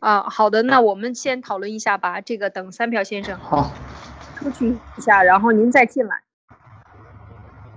[SPEAKER 1] 啊，好的，那我们先讨论一下吧。这个等三票先生
[SPEAKER 2] 好
[SPEAKER 1] 出去一下，然后您再进来。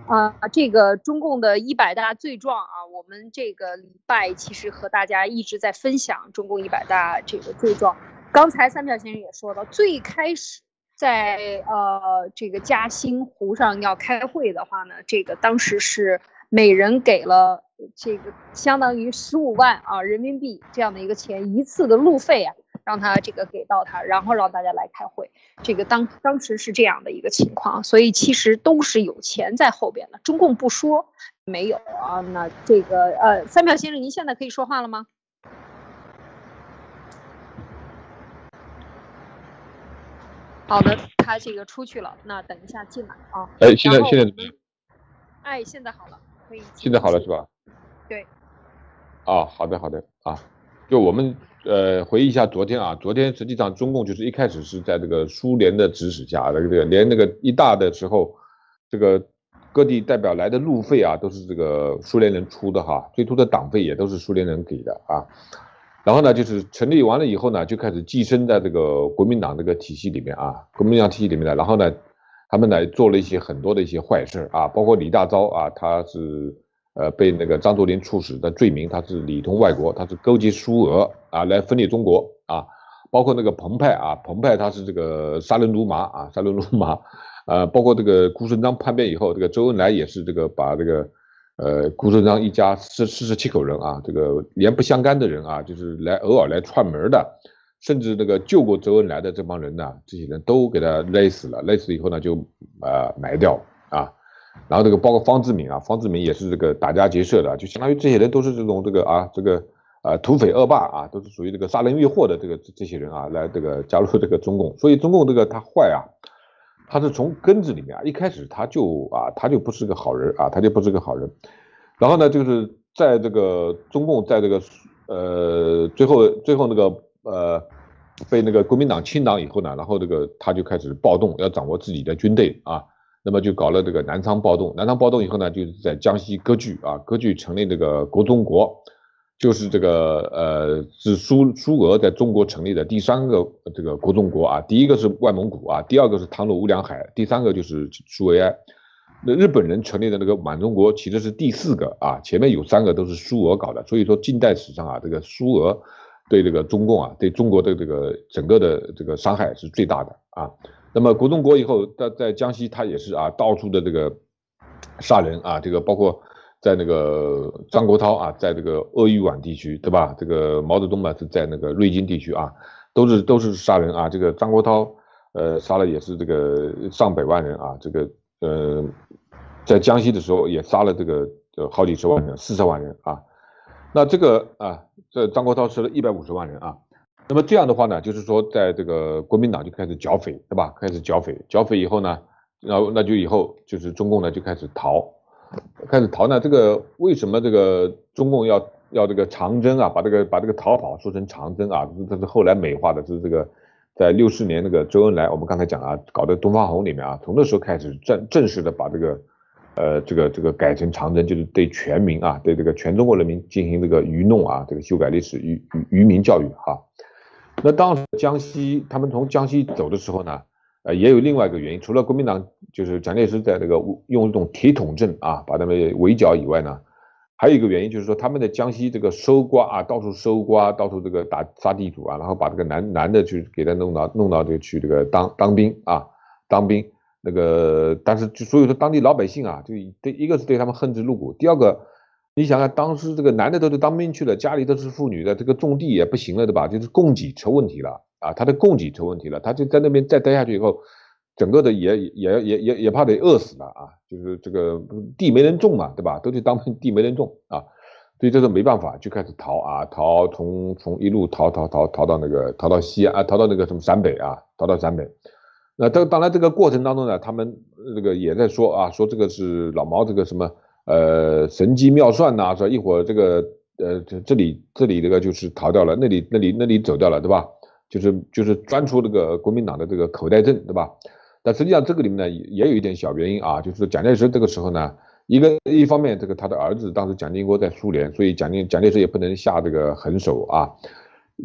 [SPEAKER 1] 啊，这个中共的一百大罪状啊，我们这个礼拜其实和大家一直在分享中共一百大这个罪状。刚才三票先生也说了，最开始在呃这个嘉兴湖上要开会的话呢，这个当时是每人给了这个相当于十五万啊人民币这样的一个钱一次的路费啊。让他这个给到他，然后让大家来开会。这个当当时是这样的一个情况，所以其实都是有钱在后边的。中共不说没有啊，那这个呃，三票先生，您现在可以说话了吗？好的，他这个出去了，那等一下进来啊。
[SPEAKER 3] 哎，现在现在怎么样？
[SPEAKER 1] 哎，现在好了，可以。
[SPEAKER 3] 现在好了是吧？
[SPEAKER 1] 对。
[SPEAKER 3] 啊，好的好的啊，就我们。呃，回忆一下昨天啊，昨天实际上中共就是一开始是在这个苏联的指使下，这个连那个一大的时候，这个各地代表来的路费啊，都是这个苏联人出的哈，最初的党费也都是苏联人给的啊。然后呢，就是成立完了以后呢，就开始寄生在这个国民党这个体系里面啊，国民党体系里面的。然后呢，他们呢做了一些很多的一些坏事啊，包括李大钊啊，他是。呃，被那个张作霖处死的罪名，他是里通外国，他是勾结苏俄啊，来分裂中国啊。包括那个彭湃啊，彭湃他是这个杀人如麻啊，杀人如麻。呃，包括这个顾顺章叛变以后，这个周恩来也是这个把这个呃顾顺章一家四四十七口人啊，这个连不相干的人啊，就是来偶尔来串门的，甚至那个救过周恩来的这帮人呢，这些人都给他勒死了，勒死以后呢就呃埋掉啊。然后这个包括方志敏啊，方志敏也是这个打家劫舍的，就相当于这些人都是这种这个啊，这个呃土匪恶霸啊，都是属于这个杀人越货的这个这些人啊，来这个加入这个中共。所以中共这个他坏啊，他是从根子里面，一开始他就啊，他就不是个好人啊，他就不是个好人。然后呢，就是在这个中共在这个呃最后最后那个呃被那个国民党清党以后呢，然后这个他就开始暴动，要掌握自己的军队啊。那么就搞了这个南昌暴动，南昌暴动以后呢，就是在江西割据啊，割据成立这个国中国，就是这个呃是苏苏俄在中国成立的第三个这个国中国啊，第一个是外蒙古啊，第二个是唐努乌梁海，第三个就是苏维埃。那日本人成立的那个满中国其实是第四个啊，前面有三个都是苏俄搞的，所以说近代史上啊，这个苏俄对这个中共啊，对中国的这个整个的这个伤害是最大的啊。那么国中国以后，在在江西，他也是啊，到处的这个杀人啊，这个包括在那个张国焘啊，在这个鄂豫皖地区，对吧？这个毛泽东嘛是在那个瑞金地区啊，都是都是杀人啊。这个张国焘，呃，杀了也是这个上百万人啊，这个呃，在江西的时候也杀了这个呃好几十万人，四十万人啊。那这个啊，这张国焘吃了一百五十万人啊。那么这样的话呢，就是说在这个国民党就开始剿匪，对吧？开始剿匪，剿匪以后呢，然后那就以后就是中共呢就开始逃，开始逃呢。这个为什么这个中共要要这个长征啊？把这个把这个逃跑说成长征啊？这是后来美化的，是这个在六四年那个周恩来，我们刚才讲啊，搞的东方红里面啊，从那时候开始正正式的把这个呃这个这个改成长征，就是对全民啊，对这个全中国人民进行这个愚弄啊，这个修改历史愚愚愚民教育哈。那当时江西他们从江西走的时候呢，呃，也有另外一个原因，除了国民党就是蒋介石在这个用一种铁桶阵啊把他们围剿以外呢，还有一个原因就是说他们在江西这个收刮啊，到处收刮，到处这个打杀地主啊，然后把这个男男的去给他弄到弄到这个去这个当当兵啊，当兵那个，但是就所有的当地老百姓啊，就对一个是对他们恨之入骨，第二个。你想想，当时这个男的都是当兵去了，家里都是妇女的，这个种地也不行了，对吧？就是供给出问题了啊，他的供给出问题了，他就在那边再待下去以后，整个的也也也也也怕得饿死了啊，就是这个地没人种嘛，对吧？都去当兵，地没人种啊，所以这个没办法，就开始逃啊，逃从从一路逃逃逃逃到那个逃到西安啊，逃到那个什么陕北啊，逃到陕北。那这当然这个过程当中呢，他们这个也在说啊，说这个是老毛这个什么。呃，神机妙算呐，说一会儿这个呃，这这里这里这个就是逃掉了，那里那里那里走掉了，对吧？就是就是钻出这个国民党的这个口袋阵，对吧？但实际上这个里面呢，也有一点小原因啊，就是蒋介石这个时候呢，一个一方面这个他的儿子当时蒋经国在苏联，所以蒋介蒋介石也不能下这个狠手啊。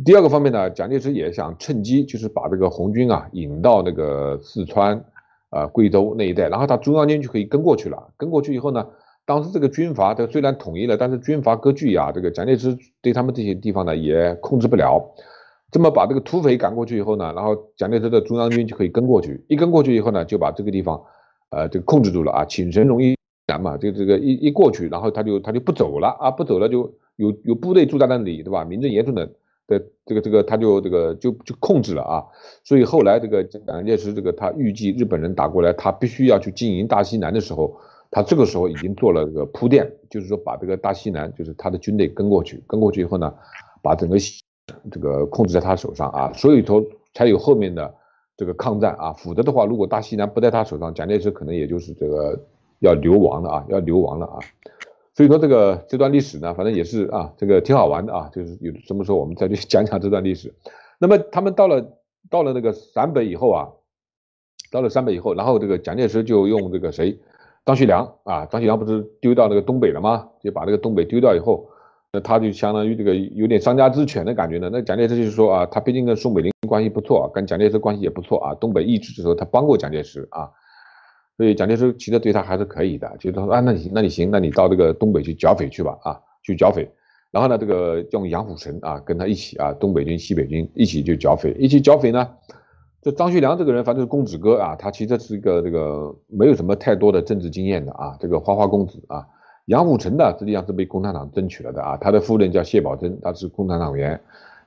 [SPEAKER 3] 第二个方面呢，蒋介石也想趁机就是把这个红军啊引到那个四川啊贵州那一带，然后他中央军就可以跟过去了，跟过去以后呢。当时这个军阀，他虽然统一了，但是军阀割据啊，这个蒋介石对他们这些地方呢也控制不了。这么把这个土匪赶过去以后呢，然后蒋介石的中央军就可以跟过去，一跟过去以后呢，就把这个地方，呃，这个控制住了啊。请神容易难嘛，这个这个一一过去，然后他就他就不走了啊，不走了就有有部队驻在那里，对吧？名正言顺的的这个这个他就这个就就控制了啊。所以后来这个蒋介石这个他预计日本人打过来，他必须要去经营大西南的时候。他这个时候已经做了这个铺垫，就是说把这个大西南，就是他的军队跟过去，跟过去以后呢，把整个这个控制在他手上啊，所以说才有后面的这个抗战啊，否则的话，如果大西南不在他手上，蒋介石可能也就是这个要流亡了啊，要流亡了啊。所以说这个这段历史呢，反正也是啊，这个挺好玩的啊，就是有什么时候我们再去 讲讲这段历史。那么他们到了到了那个陕北以后啊，到了陕北以后，然后这个蒋介石就用这个谁？张学良啊，张学良不是丢到那个东北了吗？就把那个东北丢掉以后，那他就相当于这个有点丧家之犬的感觉呢。那蒋介石就是说啊，他毕竟跟宋美龄关系不错，跟蒋介石关系也不错啊。东北易帜的时候，他帮过蒋介石啊，所以蒋介石其实对他还是可以的。就是说啊，那你那你行，那你到这个东北去剿匪去吧啊，去剿匪。然后呢，这个用杨虎城啊跟他一起啊，东北军、西北军一起就剿匪，一起剿匪呢。这张学良这个人，反正是公子哥啊，他其实是一个这个没有什么太多的政治经验的啊，这个花花公子啊。杨虎城呢，实际上是被共产党争取了的啊，他的夫人叫谢宝珍，他是共产党员。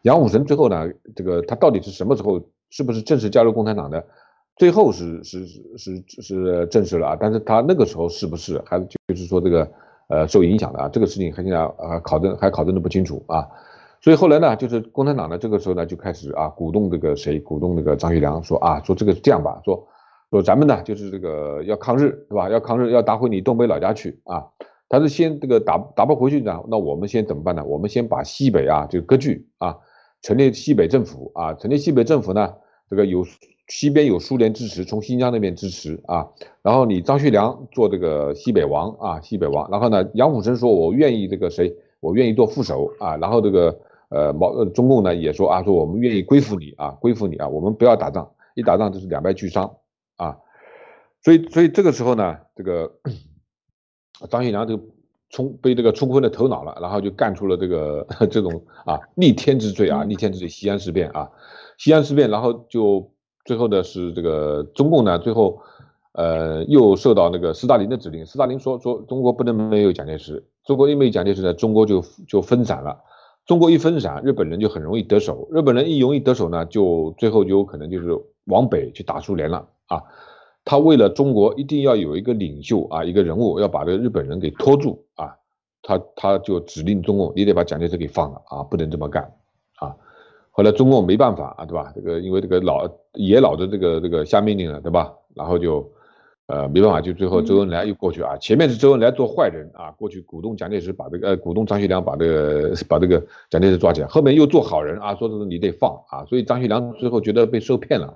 [SPEAKER 3] 杨虎城最后呢，这个他到底是什么时候，是不是正式加入共产党的？最后是是是是是正式了啊，但是他那个时候是不是，还就是说这个呃受影响的啊？这个事情还现在啊考证还考证的不清楚啊。所以后来呢，就是共产党呢，这个时候呢就开始啊鼓动这个谁，鼓动那个张学良说啊，说这个这样吧，说说咱们呢就是这个要抗日，是吧？要抗日，要打回你东北老家去啊。他是先这个打打不回去呢，那我们先怎么办呢？我们先把西北啊就割据啊，成立西北政府啊，成立西北政府呢，这个有西边有苏联支持，从新疆那边支持啊，然后你张学良做这个西北王啊，西北王，然后呢，杨虎城说我愿意这个谁，我愿意做副手啊，然后这个。呃，毛呃，中共呢也说啊，说我们愿意归附你啊，归附你啊，我们不要打仗，一打仗就是两败俱伤啊，所以所以这个时候呢，这个张学良就冲被这个冲昏了头脑了，然后就干出了这个 这种啊逆天之罪啊，逆天之罪，西安事变啊，西安事变，然后就最后的是这个中共呢，最后呃又受到那个斯大林的指令，斯大林说说中国不能没有蒋介石，中国因为蒋介石呢，中国就就分散了。中国一分散，日本人就很容易得手。日本人一容易得手呢，就最后就有可能就是往北去打苏联了啊。他为了中国一定要有一个领袖啊，一个人物要把这个日本人给拖住啊，他他就指令中共，你得把蒋介石给放了啊，不能这么干啊。后来中共没办法啊，对吧？这个因为这个老爷老的这个这个下命令了，对吧？然后就呃没办法，就最后周恩来又过去啊。前面是周恩来做坏人啊，过去鼓动蒋介石把这个呃鼓动张学良把这个把这个蒋介石抓起来，后面又做好人啊，说的是你得放啊，所以张学良最后觉得被受骗了，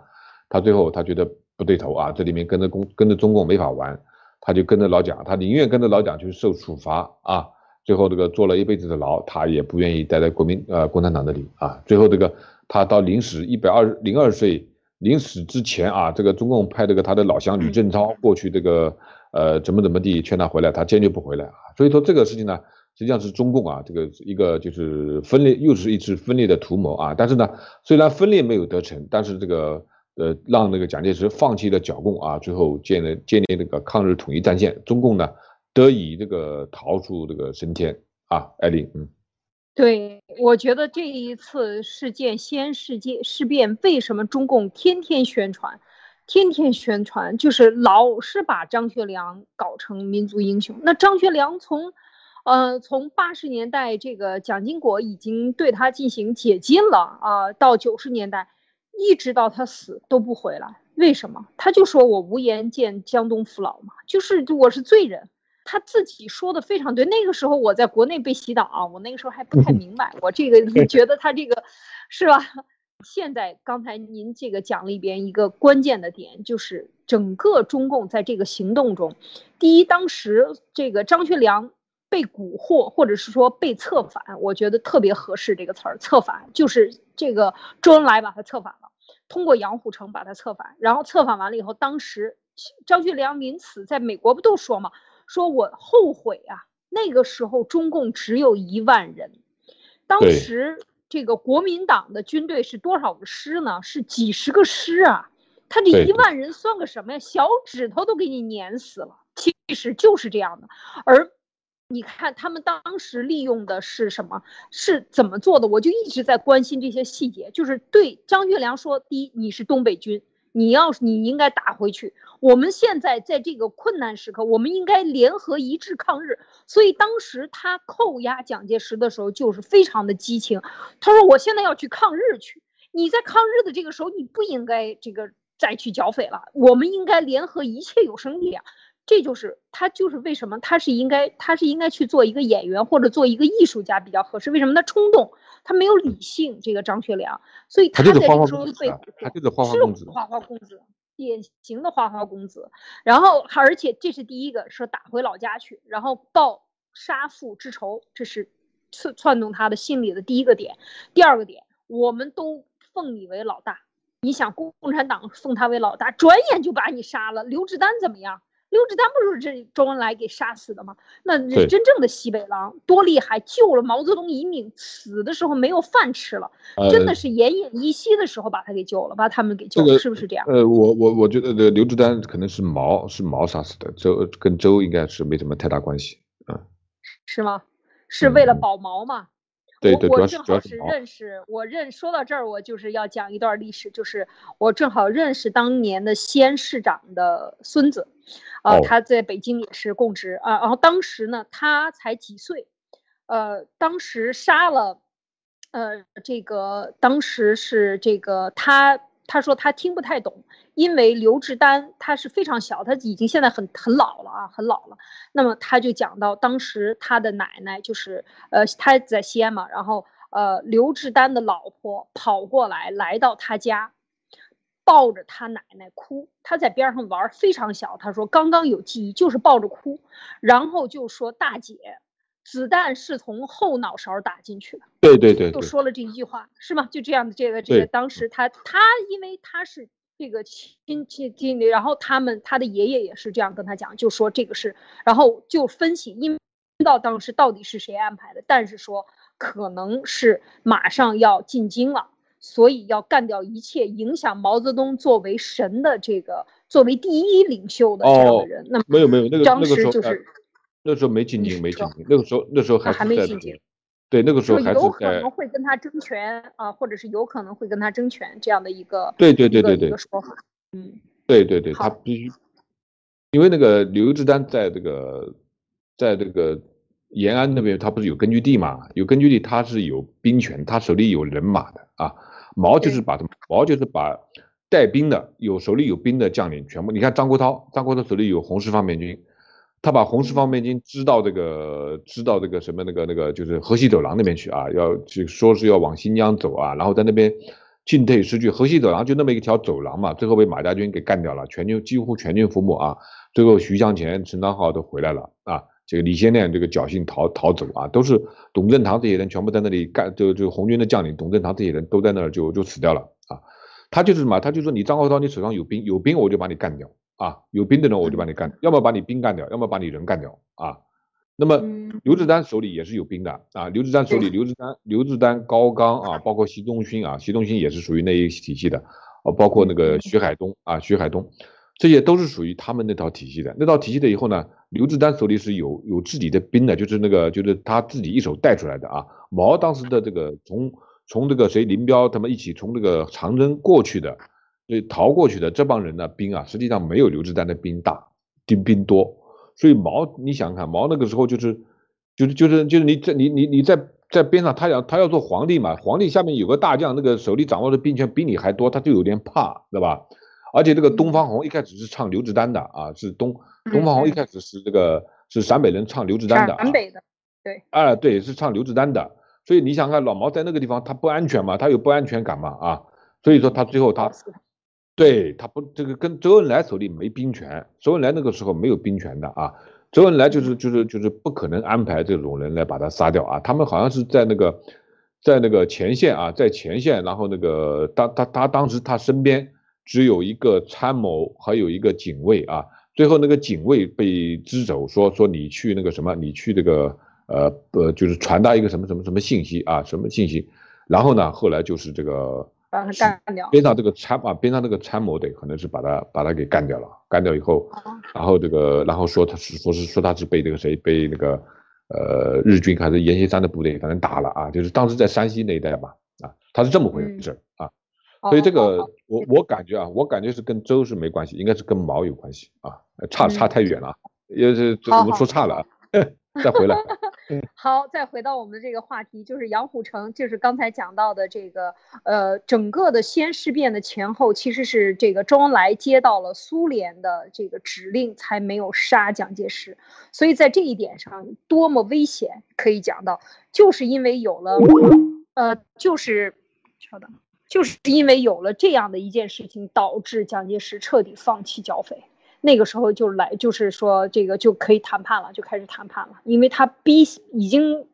[SPEAKER 3] 他最后他觉得。不对头啊！这里面跟着共跟着中共没法玩，他就跟着老蒋，他宁愿跟着老蒋去受处罚啊！最后这个坐了一辈子的牢，他也不愿意待在国民呃共产党那里啊！最后这个他到临死一百二零二岁临死之前啊，这个中共派这个他的老乡吕正操过去这个呃怎么怎么地劝他回来，他坚决不回来啊！所以说这个事情呢，实际上是中共啊这个一个就是分裂又是一次分裂的图谋啊！但是呢，虽然分裂没有得逞，但是这个。呃，让那个蒋介石放弃了剿共啊，最后建了建立那个抗日统一战线，中共呢得以这个逃出这个升天啊，艾琳，嗯，
[SPEAKER 1] 对，我觉得这一次事件西安事件事变，为什么中共天天宣传，天天宣传，就是老是把张学良搞成民族英雄。那张学良从，呃，从八十年代这个蒋经国已经对他进行解禁了啊，到九十年代。一直到他死都不回来，为什么？他就说我无颜见江东父老嘛，就是我是罪人。他自己说的非常对。那个时候我在国内被洗脑啊，我那个时候还不太明白，我这个 觉得他这个是吧？现在刚才您这个讲了一遍一个关键的点，就是整个中共在这个行动中，第一，当时这个张学良。被蛊惑，或者是说被策反，我觉得特别合适这个词儿。策反就是这个周恩来把他策反了，通过杨虎城把他策反，然后策反完了以后，当时张学良临死在美国不都说嘛，说我后悔啊。那个时候中共只有一万人，当时这个国民党的军队是多少个师呢？是几十个师啊。他这一万人算个什么呀？小指头都给你碾死了。其实就是这样的，而。你看他们当时利用的是什么？是怎么做的？我就一直在关心这些细节。就是对张学良说：第一，你是东北军，你要是你应该打回去。我们现在在这个困难时刻，我们应该联合一致抗日。所以当时他扣押蒋介石的时候，就是非常的激情。他说：我现在要去抗日去。你在抗日的这个时候，你不应该这个再去剿匪了。我们应该联合一切有生力量。这就是他，就是为什么他是应该，他是应该去做一个演员或者做一个艺术家比较合适。为什么他冲动，他没有理性？这个张学良，所以他在这个时候被
[SPEAKER 3] 他就是花花
[SPEAKER 1] 公子，花花公子，典型的花花公子。然后，而且这是第一个，说打回老家去，然后报杀父之仇，这是窜窜动他的心理的第一个点。第二个点，我们都奉你为老大，你想共产党奉他为老大，转眼就把你杀了。刘志丹怎么样？刘志丹不是这周恩来给杀死的吗？那真正的西北狼多厉害，救了毛泽东一命，死的时候没有饭吃了，真的是奄奄一息的时候把他给救了，把他们给救了，是不是这样？
[SPEAKER 3] 呃，我我我觉得这刘志丹可能是毛是毛杀死的，周跟周应该是没什么太大关系，嗯，
[SPEAKER 1] 是吗？是为了保毛吗？
[SPEAKER 3] 对对，
[SPEAKER 1] 我正好是认识，我认说到这儿，我就是要讲一段历史，就是我正好认识当年的西安市长的孙子，啊，他在北京也是供职啊，然后当时呢，他才几岁，呃，当时杀了，呃，这个当时是这个他。他说他听不太懂，因为刘志丹他是非常小，他已经现在很很老了啊，很老了。那么他就讲到当时他的奶奶就是呃他在西安嘛，然后呃刘志丹的老婆跑过来来到他家，抱着他奶奶哭，他在边上玩非常小，他说刚刚有记忆就是抱着哭，然后就说大姐。子弹是从后脑勺打进去的。
[SPEAKER 3] 对对对，
[SPEAKER 1] 就说了这一句话，是吗？就这样的，这个这个，当时他他因为他是这个亲戚亲的，然后他们他的爷爷也是这样跟他讲，就说这个是，然后就分析，因为知道当时到底是谁安排的，但是说可能是马上要进京了，所以要干掉一切影响毛泽东作为神的这个作为第一领袖的这样的人。那么
[SPEAKER 3] 没有没有那个
[SPEAKER 1] 当时就是。
[SPEAKER 3] 那时候没进京，没进京。那个时候，那时候还
[SPEAKER 1] 还没进京。
[SPEAKER 3] 对，那个时候还是
[SPEAKER 1] 有可能会跟他争权啊，或者是有可能会跟他争权这样的一个
[SPEAKER 3] 对对对对对
[SPEAKER 1] 一个说法。嗯
[SPEAKER 3] 对对对，他必须，因为那个刘志丹在这个，在这个延安那边，他不是有根据地嘛？有根据地，他是有兵权，他手里有人马的啊。毛就是
[SPEAKER 1] 对
[SPEAKER 3] 把他，毛就是把带兵的、有手里有兵的将领全部，你看张国焘，张国焘手里有红十方面军，他把红十方面军支到这个，支到这个什么那个那个就是河西走廊那边去啊，要去说是要往新疆走啊，然后在那边进退失据，河西走廊就那么一条走廊嘛，最后被马家军给干掉了，全军几乎全军覆没啊，最后徐向前、陈昌浩都回来了啊，这个李先念这个侥幸逃逃走啊，都是董振堂这些人全部在那里干，就就红军的将领董振堂这些人都在那儿就就死掉了啊，他就是什么，他就说你张国焘你手上有兵，有兵我就把你干掉啊，有兵的人我就把你干，要么把你兵干掉，要么把你人干掉啊。那么
[SPEAKER 1] 嗯
[SPEAKER 3] 刘志丹手里也是有兵的啊，刘志丹手里，刘志丹、刘志丹、高岗啊，包括习仲勋啊，习仲勋也是属于那一体系的，啊，包括那个徐海东啊，徐海东，这些都是属于他们那套体系的。那套体系的以后呢，刘志丹手里是有有自己的兵的，就是那个就是他自己一手带出来的啊。毛当时的这个从从这个谁林彪他们一起从这个长征过去的，所以逃过去的这帮人呢兵啊，实际上没有刘志丹的兵大，兵兵多。所以毛，你想想看，毛那个时候就是，就是就是就是你在你你你在在边上，他要他要做皇帝嘛，皇帝下面有个大将，那个手里掌握的兵权比你还多，他就有点怕，对吧？而且这个东方红一开始是唱刘志丹的啊，是东东方红一开始是这个是陕北人唱刘志丹的、啊，
[SPEAKER 1] 陕北的，对
[SPEAKER 3] 啊，对，是唱刘志丹的。所以你想看老毛在那个地方，他不安全嘛，他有不安全感嘛啊，所以说他最后他对他不这个跟周恩来手里没兵权，周恩来那个时候没有兵权的啊，周恩来就是就是就是不可能安排这种人来把他杀掉啊，他们好像是在那个在那个前线啊，在前线，然后那个当他他当时他身边只有一个参谋，还有一个警卫啊，最后那个警卫被支走，说说你去那个什么，你去这个呃呃就是传达一个什么什么什么信息啊，什么信息，然后呢后来就是这个。
[SPEAKER 1] 把他干掉。
[SPEAKER 3] 边上这个参啊，边上这个参谋得可能是把他把他给干掉了，干掉以后，
[SPEAKER 1] 哦。
[SPEAKER 3] 然后这个然后说他是说是说他是被这个谁被那个呃日军还是阎锡山的部队反正打了啊，就是当时在山西那一带吧啊，他是这么回事啊，所以这
[SPEAKER 1] 哦
[SPEAKER 3] 个
[SPEAKER 1] 哦
[SPEAKER 3] 我我感觉啊，我感觉是跟周是没关系，应该是跟毛有关系啊，差差
[SPEAKER 1] 嗯。
[SPEAKER 3] 太远了，也是这我们说差了啊，再回来。
[SPEAKER 1] 好，再回到我们的这个话题，就是杨虎城，就是刚才讲到的这个，呃，整个的西安事变的前后，其实是这个周恩来接到了苏联的这个指令，才没有杀蒋介石。所以在这一点上，多么危险，可以讲到，就是因为有了，呃，就是，稍等，就是因为有了这样的一件事情，导致蒋介石彻底放弃剿匪。那个时候就来，就是说这个就可以谈判了，就开始谈判了，因为他逼已经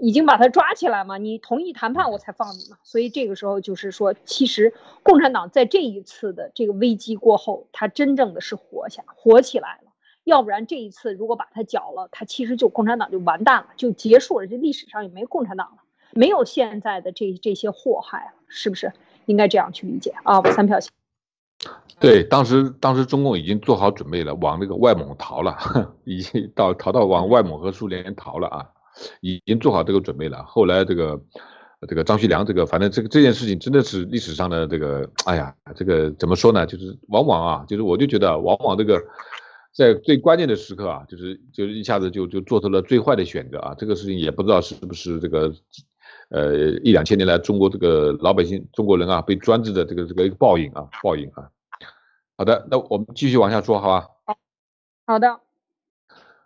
[SPEAKER 1] 已经把他抓起来嘛，你同意谈判我才放你嘛，所以这个时候就是说，其实共产党在这一次的这个危机过后，他真正的是活下活起来了，要不然这一次如果把他剿了，他其实就共产党就完蛋了，就结束了，这历史上也没共产党了，没有现在的这这些祸害了，是不是？应该这样去理解啊，三票线。
[SPEAKER 3] 对，当时当时中共已经做好准备了，往那个外蒙逃了，已经到逃到往外蒙和苏联逃了啊，已经做好这个准备了。后来这个这个张学良这个，反正这个这件事情真的是历史上的这个，哎呀，这个怎么说呢？就是往往啊，就是我就觉得往往这个在最关键的时刻啊，就是就是一下子就就做出了最坏的选择啊。这个事情也不知道是不是这个。呃，一两千年来，中国这个老百姓、中国人啊，被专制的这个这个一个报应啊，报应啊。好的，那我们继续往下说，好吧？
[SPEAKER 1] 好的，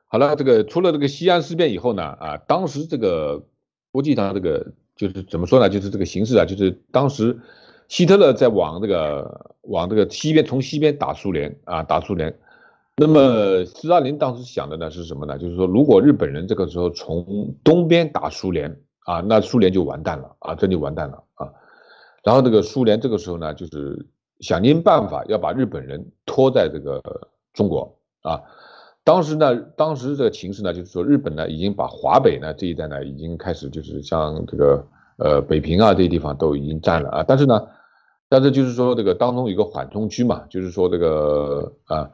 [SPEAKER 3] 好了，这个除了这个西安事变以后呢，啊，当时这个国际上这个就是怎么说呢？就是这个形势啊，就是当时希特勒在往这个往这个西边从西边打苏联啊，打苏联。那么斯大林当时想的呢是什么呢？就是说，如果日本人这个时候从东边打苏联啊，那苏联就完蛋了啊，真就完蛋了啊。然后这个苏联这个时候呢，就是想尽办法要把日本人拖在这个中国啊。当时呢，当时这个情势呢，就是说日本呢已经把华北呢这一带呢已经开始就是像这个呃北平啊这些地方都已经占了啊。但是呢，但是就是说这个当中有个缓冲区嘛，就是说这个啊，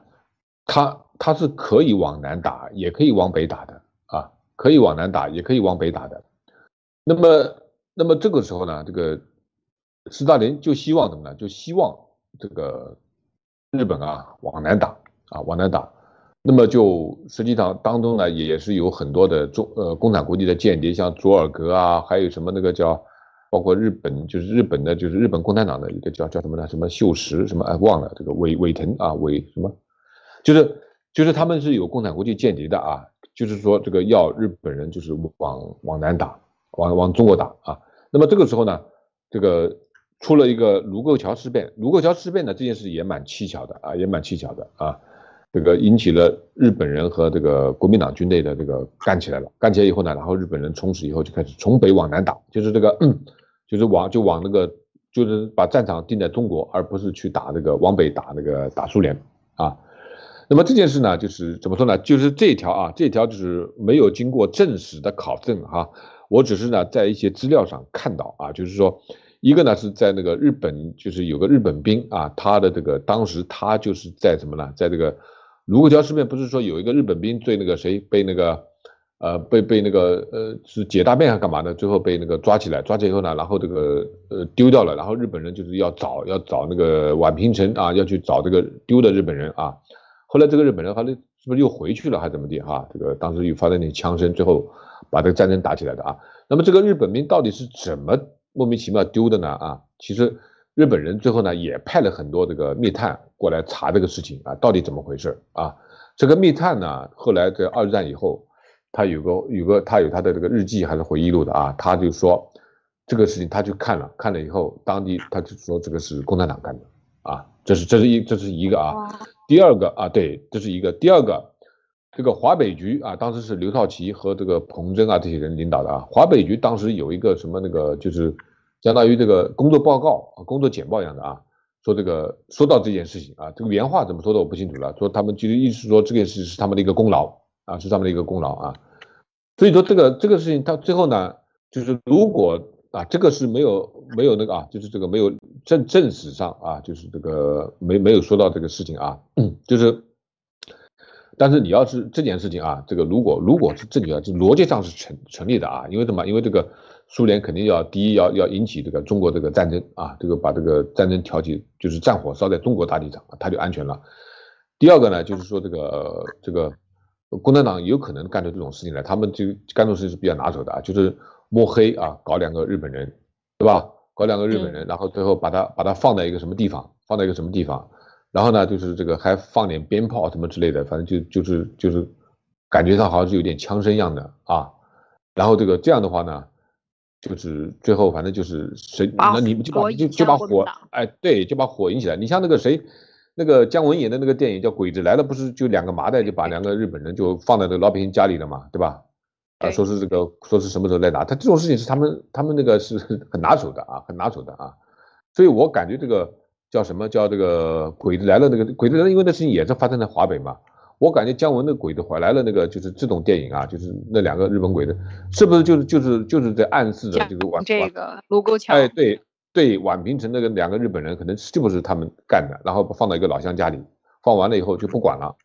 [SPEAKER 3] 他他是可以往南打，也可以往北打的啊，可以往南打，也可以往北打的。那么，那么这个时候呢，这个斯大林就希望什么呢？就希望这个日本啊往南打啊往南打。那么就实际上当中呢，也是有很多的中呃共产国际的间谍，像佐尔格啊，还有什么那个叫，包括日本就是日本的，就是日本共产党的一个叫叫什么呢？什么秀实什么哎忘了这个尾尾藤啊尾什么，就是就是他们是有共产国际间谍的啊，就是说这个要日本人就是往往南打，往往中国打啊。那么这个时候呢，这个出了一个卢沟桥事变，卢沟桥事变呢这件事也蛮蹊跷的啊，也蛮蹊跷的啊。这个引起了日本人和这个国民党军队的这个干起来了，干起来以后呢，然后日本人从此以后就开始从北往南打，就是这个，就是往就往那个，就是把战场定在中国，而不是去打那个往北打那个打苏联啊。那么这件事呢，就是怎么说呢？就是这条啊，这条就是没有经过正史的考证哈，我只是呢在一些资料上看到啊，就是说。一个呢是在那个日本，就是有个日本兵啊，他的这个当时他就是在什么呢？在这个卢沟桥事变，不是说有一个日本兵对那个谁被那个呃被被那个呃是解大便还干嘛的？最后被那个抓起来，抓起来以后呢，然后这个呃丢掉了，然后日本人就是要找要找那个宛平城啊，要去找这个丢的日本人啊。后来这个日本人好像是不是又回去了还是怎么地哈？这个当时又发生点枪声，最后把这个战争打起来的啊。那么这个日本兵到底是怎么？莫名其妙丢的呢啊，其实日本人最后呢也派了很多这个密探过来查这个事情啊，到底怎么回事啊？这个密探呢，后来在二战以后，他有个有个他有他的这个日记还是回忆录的啊，他就说这个事情他去看了，看了以后，当地他就说这个是共产党干的啊，这是这是一这是一个啊，第二个啊对，这是一个第二个。这个华北局啊，当时是刘少奇和这个彭真啊这些人领导的啊。华北局当时有一个什么那个，就是相当于这个工作报告啊、工作简报一样的啊，说这个说到这件事情啊，这个原话怎么说的我不清楚了。说他们其实意思说这件事是他们的一个功劳啊，是他们的一个功劳啊。所以说这个这个事情到最后呢，就是如果啊这个是没有没有那个啊，就是这个没有正正史上啊，就是这个没没有说到这个事情啊，就是。但是你要是这件事情啊，这个如果如果是正确的，就逻辑上是成成立的啊，因为什么？因为这个苏联肯定要第一要要引起这个中国这个战争啊，这个把这个战争挑起，就是战火烧在中国大地上，它就安全了。第二个呢，就是说这个这个共产党有可能干出这种事情来，他们就干这种事情是比较拿手的啊，就是摸黑啊，搞两个日本人，对吧？搞两个日本人，然后最后把他把他放在一个什么地方，放在一个什么地方。然后呢，就是这个还放点鞭炮什么之类的，反正就就是就是，感觉上好像是有点枪声一样的啊。然后这个这样的话呢，就是最后反正就是谁，那你们就把就就把火，哎，对，就把火引起来。你像那个谁，那个姜文演的那个电影叫《鬼子来了》，不是就两个麻袋就把两个日本人就放在那个老百姓家里了嘛，对吧？啊，说是这个说是什么时候来拿，他这种事情是他们他们那个是 很拿手的啊，很拿手的啊。所以我感觉这个。叫什么叫这个鬼子来了？那个鬼子来了，因为那事情也是发生在华北嘛。我感觉姜文的鬼子回来了，那个就是这种电影啊，就是那两个日本鬼子，是不是就是就是就是在暗示着这个
[SPEAKER 1] 宛这个卢沟桥？
[SPEAKER 3] 哎，对对，宛平城那个两个日本人可能是不是他们干的？然后放到一个老乡家里，放完了以后就不管了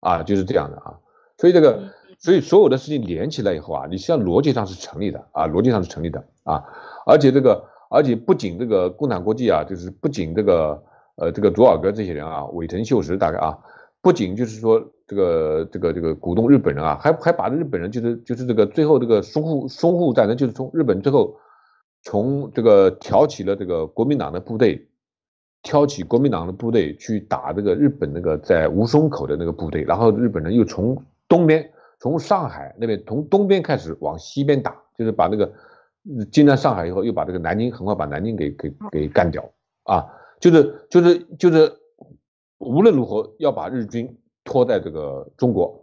[SPEAKER 3] 啊，就是这样的啊。所以这个，所以所有的事情连起来以后啊，你实际上逻辑上是成立的啊，逻辑上是成立的啊，而且这个。而且不仅这个共产国际啊，就是不仅这个呃这个佐尔格这些人啊，尾藤秀实大概啊，不仅就是说这个这个这个鼓动日本人啊，还还把日本人就是就是这个最后这个淞沪淞沪战争，就是从日本最后从这个挑起了这个国民党的部队，挑起国民党的部队去打这个日本那个在吴淞口的那个部队，然后日本人又从东边从上海那边从东边开始往西边打，就是把那个。进了上海以后，又把这个南京很快把南京给给给干掉啊！就是就是就是，无论如何要把日军拖在这个中国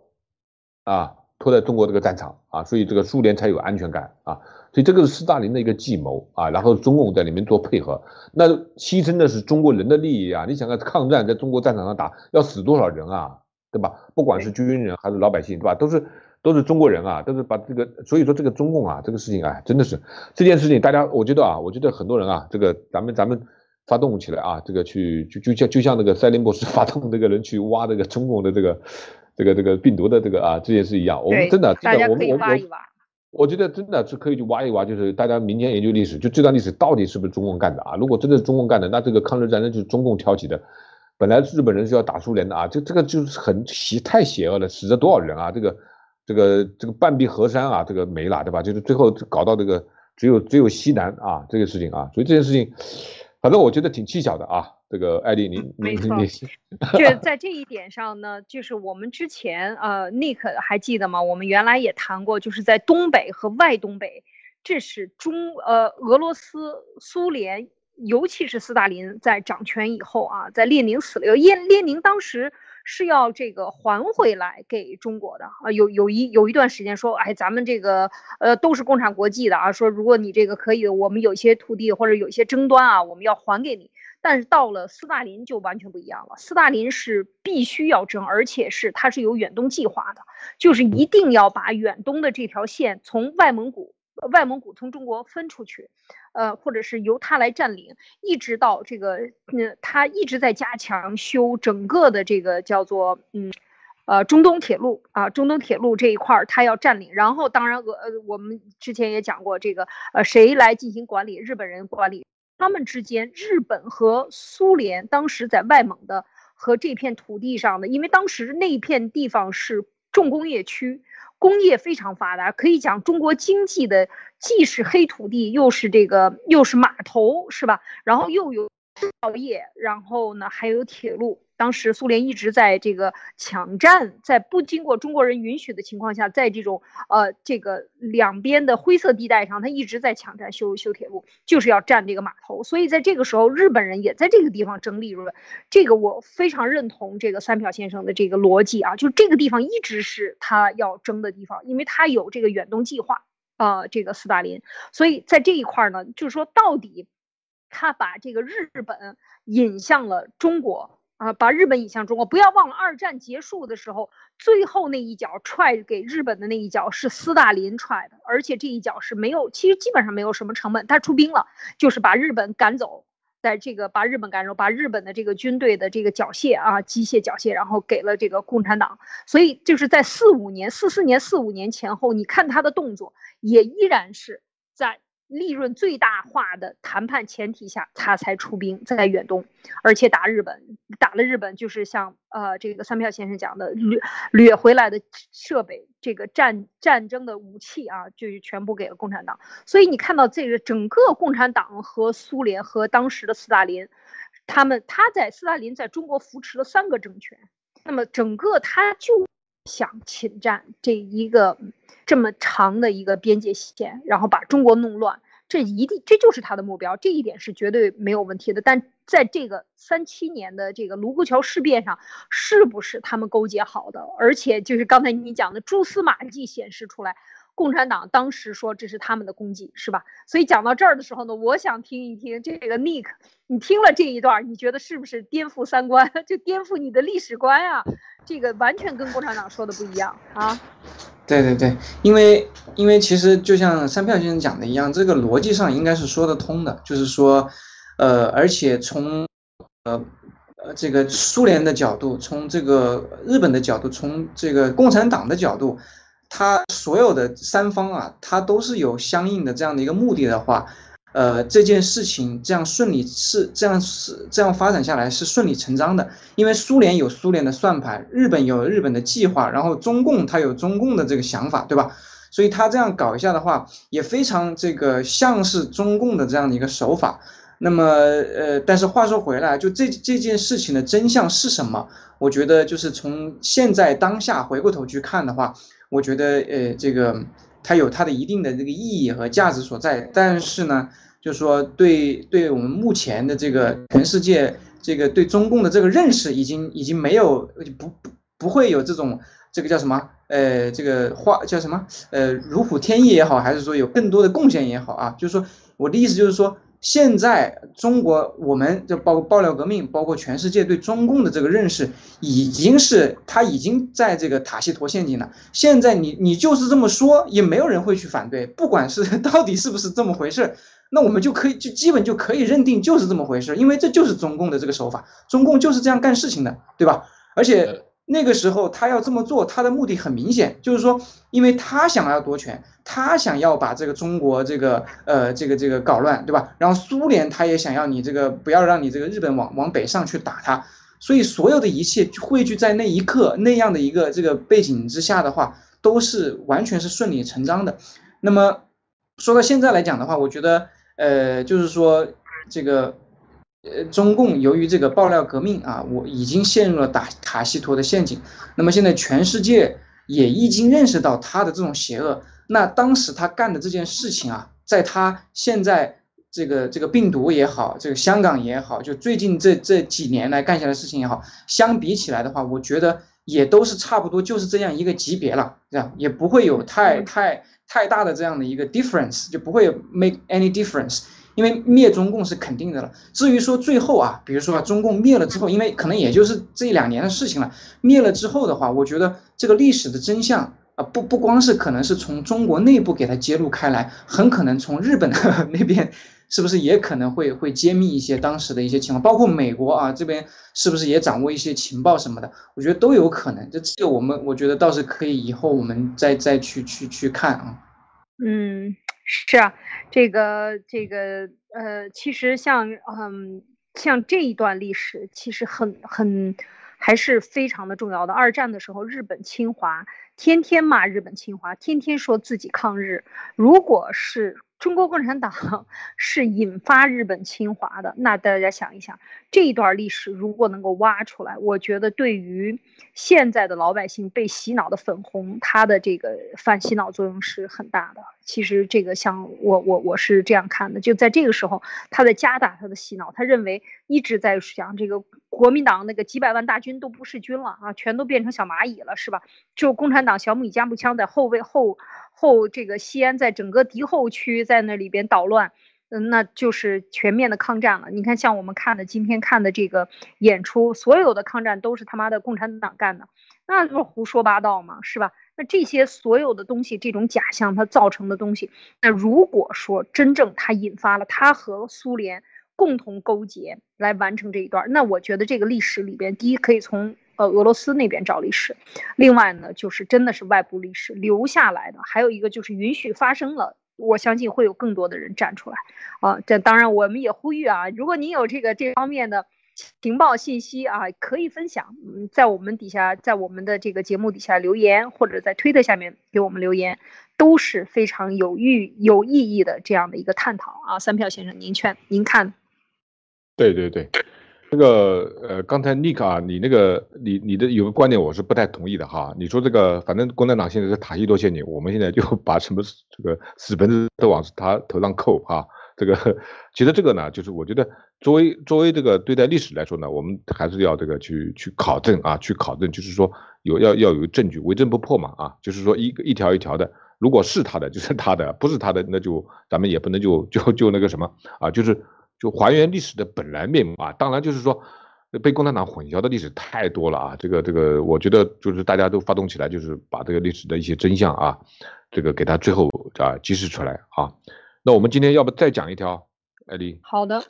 [SPEAKER 3] 啊，拖在中国这个战场啊，所以这个苏联才有安全感啊！所以这个是斯大林的一个计谋啊，然后中共在里面做配合，那牺牲的是中国人的利益啊！你想看抗战在中国战场上打要死多少人啊，对吧？不管是军人还是老百姓，对吧？都是。都是中国人啊，都是把这个，所以说这个中共啊，这个事情啊，真的是这件事情，大家我觉得啊，我觉得很多人啊，这个咱们咱们发动起来啊，这个去就就像就像那个塞林博士 发动这个人去挖这个中共的这个这个这个病毒的这个啊这件事一样，我们真的真的我们我我我觉得真的是可以去挖一挖，就是大家民间研究历史，就这段历史到底是不是中共干的啊？如果真的是中共干的，那这个抗日战争就是中共挑起的。本来日本人是要打苏联的啊，这这个就是很邪太邪恶了，死了多少人啊？这个这个这个半壁河山啊，这个没了，对吧？就是最后搞到这个只有只有西南啊这个事情啊，所以这件事情，反正我觉得挺蹊跷的啊。这个艾丽，你你你，
[SPEAKER 1] 就 在这一点上呢，就是我们之前呃，Nick 还记得吗？我们原来也谈过，就是在东北和外东北，这是中呃俄罗斯、苏联，尤其是斯大林在掌权以后啊，在列宁死了，列列宁当时是要这个还回来给中国的啊，有有一有一段时间说，哎，咱们这个呃都是共产国际的啊，说如果你这个可以，我们有些土地或者有些争端啊，我们要还给你。但是到了斯大林就完全不一样了，斯大林是必须要争，而且是他是有远东计划的，就是一定要把远东的这条线从外蒙古，外蒙古从中国分出去，呃，或者是由他来占领，一直到这个，嗯，他一直在加强修整个的这个叫做，嗯，呃，中东铁路啊，中东铁路这一块儿他要占领，然后当然俄，呃，我们之前也讲过这个，呃，谁来进行管理？日本人管理。他们之间，日本和苏联当时在外蒙的和这片土地上的，因为当时那片地方是重工业区，工业非常发达，可以讲中国经济的既是黑土地，又是这个又是码头，是吧？然后又有制造业，然后呢还有铁路。当时苏联一直在这个抢占，在不经过中国人允许的情况下，在这种呃这个两边的灰色地带上，他一直在抢占修修铁路，就是要占这个码头。所以在这个时候，日本人也在这个地方争利润。这个我非常认同这个三票先生的这个逻辑啊，就这个地方一直是他要争的地方，因为他有这个远东计划啊，这个斯大林。所以在这一块呢，就是说到底他把这个日本引向了中国。啊，把日本引向中国，不要忘了二战结束的时候，最后那一脚踹给日本的那一脚是斯大林踹的，而且这一脚是没有，其实基本上没有什么成本，他出兵了，就是把日本赶走，在这个把日本赶走，把日本的这个军队的这个缴械啊，机械缴械，然后给了这个共产党，所以就是在四五年、四四年、四五年前后，你看他的动作也依然是在。利润最大化的谈判前提下，他才出兵在远东，而且打日本，打了日本就是像呃这个三票先生讲的掠掠回来的设备，这个战战争的武器啊，就是全部给了共产党。所以你看到这个整个共产党和苏联和当时的斯大林，他们他在斯大林在中国扶持了三个政权，那么整个他就想侵占这一个。这么长的一个边界线，然后把中国弄乱，这一定这就是他的目标，这一点是绝对没有问题的。但在这个三七年的这个卢沟桥事变上，是不是他们勾结好的？而且就是刚才你讲的蛛丝马迹显示出来。共产党当时说这是他们的功绩，是吧？所以讲到这儿的时候呢，我想听一听这个 Nick，你听了这一段，你觉得是不是颠覆三观，就颠覆你的历史观呀？这个完全跟共产党说的不一样啊！
[SPEAKER 2] 对对对，因为因为其实就像三票先生讲的一样，这个逻辑上应该是说得通的，就是说，呃，而且从呃呃这个苏联的角度，从这个日本的角度，从这个共产党的角度。他所有的三方啊，他都是有相应的这样的一个目的的话，呃，这件事情这样顺利是这样是这样发展下来是顺理成章的，因为苏联有苏联的算盘，日本有日本的计划，然后中共他有中共的这个想法，对吧？所以他这样搞一下的话，也非常这个像是中共的这样的一个手法。那么，呃，但是话说回来，就这这件事情的真相是什么？我觉得就是从现在当下回过头去看的话。我觉得，呃，这个它有它的一定的这个意义和价值所在，但是呢，就是说，对对我们目前的这个全世界，这个对中共的这个认识，已经已经没有不不不会有这种这个叫什么，呃，这个话叫什么，呃，如虎添翼也好，还是说有更多的贡献也好啊，就是说，我的意思就是说。现在中国，我们就包括爆料革命，包括全世界对中共的这个认识，已经是他已经在这个塔西佗陷阱了。现在你你就是这么说，也没有人会去反对，不管是到底是不是这么回事，那我们就可以就基本就可以认定就是这么回事，因为这就是中共的这个手法，中共就是这样干事情的，对吧？而且那个时候他要这么做，他的目的很明显，就是说，因为他想要夺权，他想要把这个中国这个呃这个这个搞乱，对吧？然后苏联他也想要你这个不要让你这个日本往往北上去打他，所以所有的一切汇聚在那一刻那样的一个这个背景之下的话，都是完全是顺理成章的。那么说到现在来讲的话，我觉得呃就是说这个。呃，中共由于这个爆料革命啊，我已经陷入了打卡西佗的陷阱。那么现在全世界也已经认识到他的这种邪恶。那当时他干的这件事情啊，在他现在这个这个病毒也好，这个香港也好，就最近这这几年来干下的事情也好，相比起来的话，我觉得也都是差不多，就是这样一个级别了，这样也不会有太太太大的这样的一个 difference，就不会 make any difference。因为灭中共是肯定的了，至于说最后啊，比如说中共灭了之后，因为可能也就是这两年的事情了，灭了之后的话，我觉得这个历史的真相啊，不不光是可能是从中国内部给它揭露开来，很可能从日本 那边是不是也可能会会揭秘一些当时的一些情况，包括美国啊这边是不是也掌握一些情报什么的，我觉得都有可能。这这个我们我觉得倒是可以以后我们再再去去去看啊。
[SPEAKER 1] 嗯。是啊，这个这个呃，其实像嗯像这一段历史，其实很很还是非常的重要的。二战的时候，日本侵华，天天骂日本侵华，天天说自己抗日。如果是中国共产党 是引发日本侵华的，那大家想一想，这一段历史如果能够挖出来，我觉得对于现在的老百姓被洗脑的粉红，它的这个反洗脑作用是很大的。其实这个像我我我是这样看的，就在这个时候，他在加大他的洗脑，他认为一直在想这个国民党那个几百万大军都不是军了啊，全都变成小蚂蚁了，是吧？就共产党小米加步枪在后卫后。后这个西安在整个敌后区在那里边捣乱，嗯，那就是全面的抗战了。你看，像我们看的今天看的这个演出，所有的抗战都是他妈的共产党干的，那不是胡说八道吗？是吧？那这些所有的东西，这种假象它造成的东西，那如果说真正它引发了它和苏联共同勾结来完成这一段，那我觉得这个历史里边，第一可以从。呃，俄罗斯那边找历史，另外呢，就是真的是外部历史留下来的，还有一个就是允许发生了，我相信会有更多的人站出来啊。这当然，我们也呼吁啊，如果您有这个这方面的情报信息啊，可以分享，嗯，在我们底下，在我们的这个节目底下留言，或者在推特下面给我们留言，都是非常有意有意义的这样的一个探讨啊。三票先生，您劝您看？
[SPEAKER 3] 对对对。那个呃，刚才 Nick 啊，你那个你你的有个观点我是不太同意的哈。你说这个反正共产党现在是塔西多陷阱，我们现在就 把什么这个死盆子都往他头上扣哈。这个其实这个呢，就是我觉得作为作为这个对待历史来说呢，我们还是要这个去去考证啊，去考证，就是说有要要有证据，为证不破嘛啊，就是说一一条一条的，如果是他的就是他的，不是他的那就咱们也不能就就就那个什么啊，就是。就还原历史的本来面目啊，当然就是说，被共产党混淆的历史太多了啊。这个这个，我觉得就是大家都发动起来，就是把这个历史的一些真相啊，这个给他最后啊揭示出来啊。那我们今天要不再讲一条，艾丽？
[SPEAKER 1] 好的，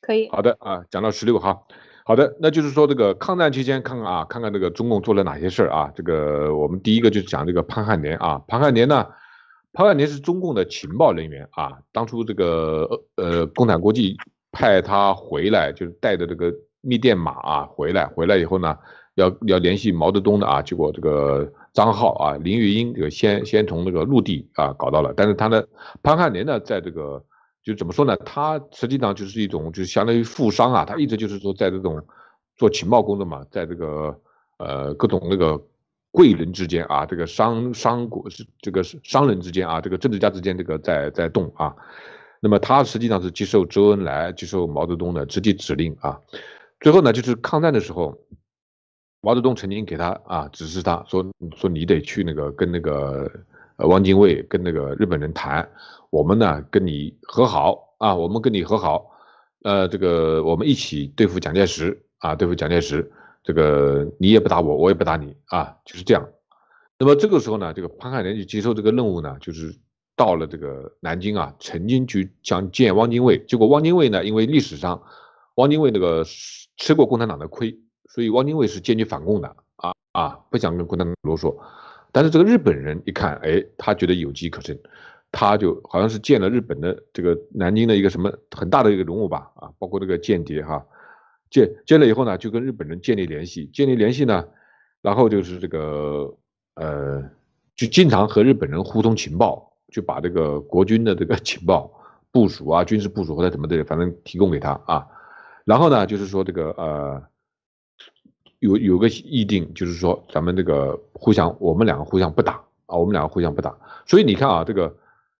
[SPEAKER 1] 可以。
[SPEAKER 3] 好的啊，讲到十六号。好的，那就是说这个抗战期间，看看啊，看看这个中共做了哪些事儿啊。这个我们第一个就是讲这个潘汉年啊，潘汉年呢。潘汉年是中共的情报人员啊，当初这个呃共产国际派他回来，就是带着这个密电码啊回来，回来以后呢，要要联系毛泽东的啊，结果这个张浩啊、林月英这个先先从那个陆地啊搞到了，但是他呢，潘汉年呢，在这个就怎么说呢，他实际上就是一种就相当于富商啊，他一直就是说在这种做情报工作嘛，在这个呃各种那个。贵人之间啊，这个商商国是这个商人之间啊，这个政治家之间这个在在动啊。那么他实际上是接受周恩来、接受毛泽东的直接指令啊。最后呢，就是抗战的时候，毛泽东曾经给他啊指示他说说你得去那个跟那个呃汪精卫跟那个日本人谈，我们呢跟你和好啊，我们跟你和好，呃，这个我们一起对付蒋介石啊，对付蒋介石。这个你也不打我，我也不打你啊，就是这样。那么这个时候呢，这个潘汉年就接受这个任务呢，就是到了这个南京啊，曾经去想见汪精卫。结果汪精卫呢，因为历史上汪精卫那个吃过共产党的亏，所以汪精卫是坚决反共的啊。啊，不想跟共产党啰嗦。但是这个日本人一看，哎，他觉得有机可乘，他就好像是见了日本的这个南京的一个什么很大的一个人物吧，啊，包括这个间谍哈，见见了以后呢，就跟日本人建立联系，建立联系呢，然后就是这个呃，就经常和日本人互通情报，就把这个国军的这个 情报部署啊、军事部署或者怎么的，反正提供给他啊。然后呢，就是说这个呃，有有个议定，就是说咱们这个互相，我们两个互相不打啊，我们两个互相不打。所以你看啊，这个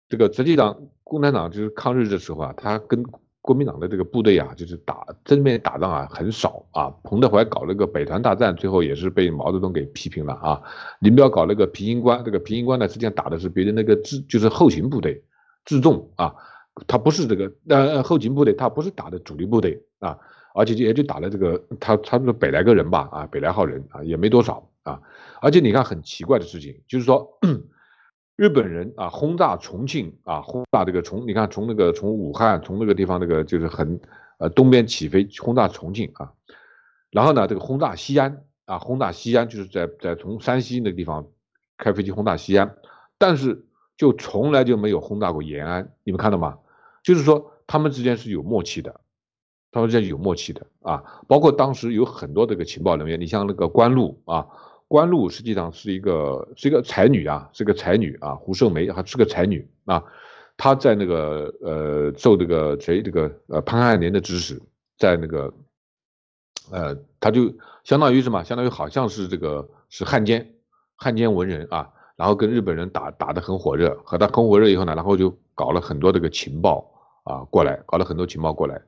[SPEAKER 3] 这个实际上共产党就是抗日的时候啊，他跟国民党的这个部队啊，就是打正面打仗啊很少啊。彭德怀搞了个北团大战，最后也是被毛泽东给批评了啊。林彪搞了个平型关，这个平型关呢，实际上打的是别人那个自就是后勤部队自重啊。他不是这个呃后勤部队，他不是打的主力部队啊，而且也就打了这个他差不多百来个人吧啊，百来号人啊，也没多少啊。而且你看很奇怪的事情，就是说日本人啊轰炸重庆啊，轰炸这个从你看从那个从武汉从那个地方那个就是很呃东边起飞轰炸重庆啊，然后呢这个轰炸西安啊轰炸西安就是在在从山西那个地方开飞机轰炸西安，但是就从来就没有轰炸过延安，你们看到吗？就是说，他们之间是有默契的，他们之间有默契的啊。包括当时有很多这个情报人员，你像那个关露啊，关露实际上是一个是一个才女啊，是个才女啊，胡胜梅还是个才女啊。她在那个呃受这个谁这个呃潘汉年的指使，在那个呃，他就相当于什么？相当于好像是这个是汉奸，汉奸文人啊。然后跟日本人打打得很火热，和他很火热以后呢，然后就搞了很多这个情报啊过来，搞了很多情报过来。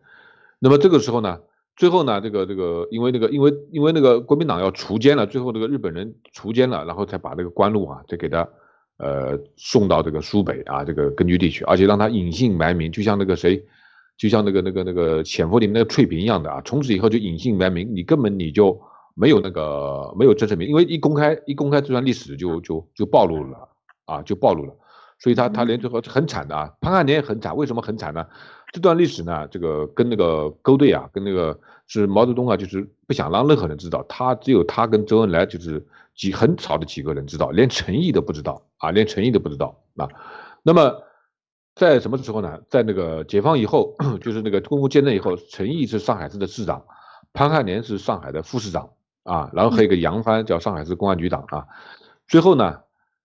[SPEAKER 3] 那么这个时候呢，最后呢，这个这个因为那个因为因为那个国民党要除奸了，最后这个日本人除奸了，然后才把这个关露啊，再给他呃送到这个苏北啊这个根据地去，而且让他隐姓埋名，就像那个谁，就像那个那个那个潜伏里面那个翠屏一样的啊，从此以后就隐姓埋名，你根本你就。没有那个没有真实名，因为一公开一公开这段历史就就就暴露了啊，就暴露了，所以他他连最后很惨的啊，潘汉年也很惨，为什么很惨呢？这段历史呢，这个跟那个勾兑啊，跟那个是毛泽东啊，就是不想让任何人知道，他只有他跟周恩来就是几很少的几个人知道，连陈毅都不知道啊，连陈毅都不知道啊。那么在什么时候呢？在那个解放以后，就是那个公共建政以后，陈毅是上海市的市长，潘汉年是上海的副市长。啊，然后还有一个杨帆叫上海市公安局长啊，最后呢，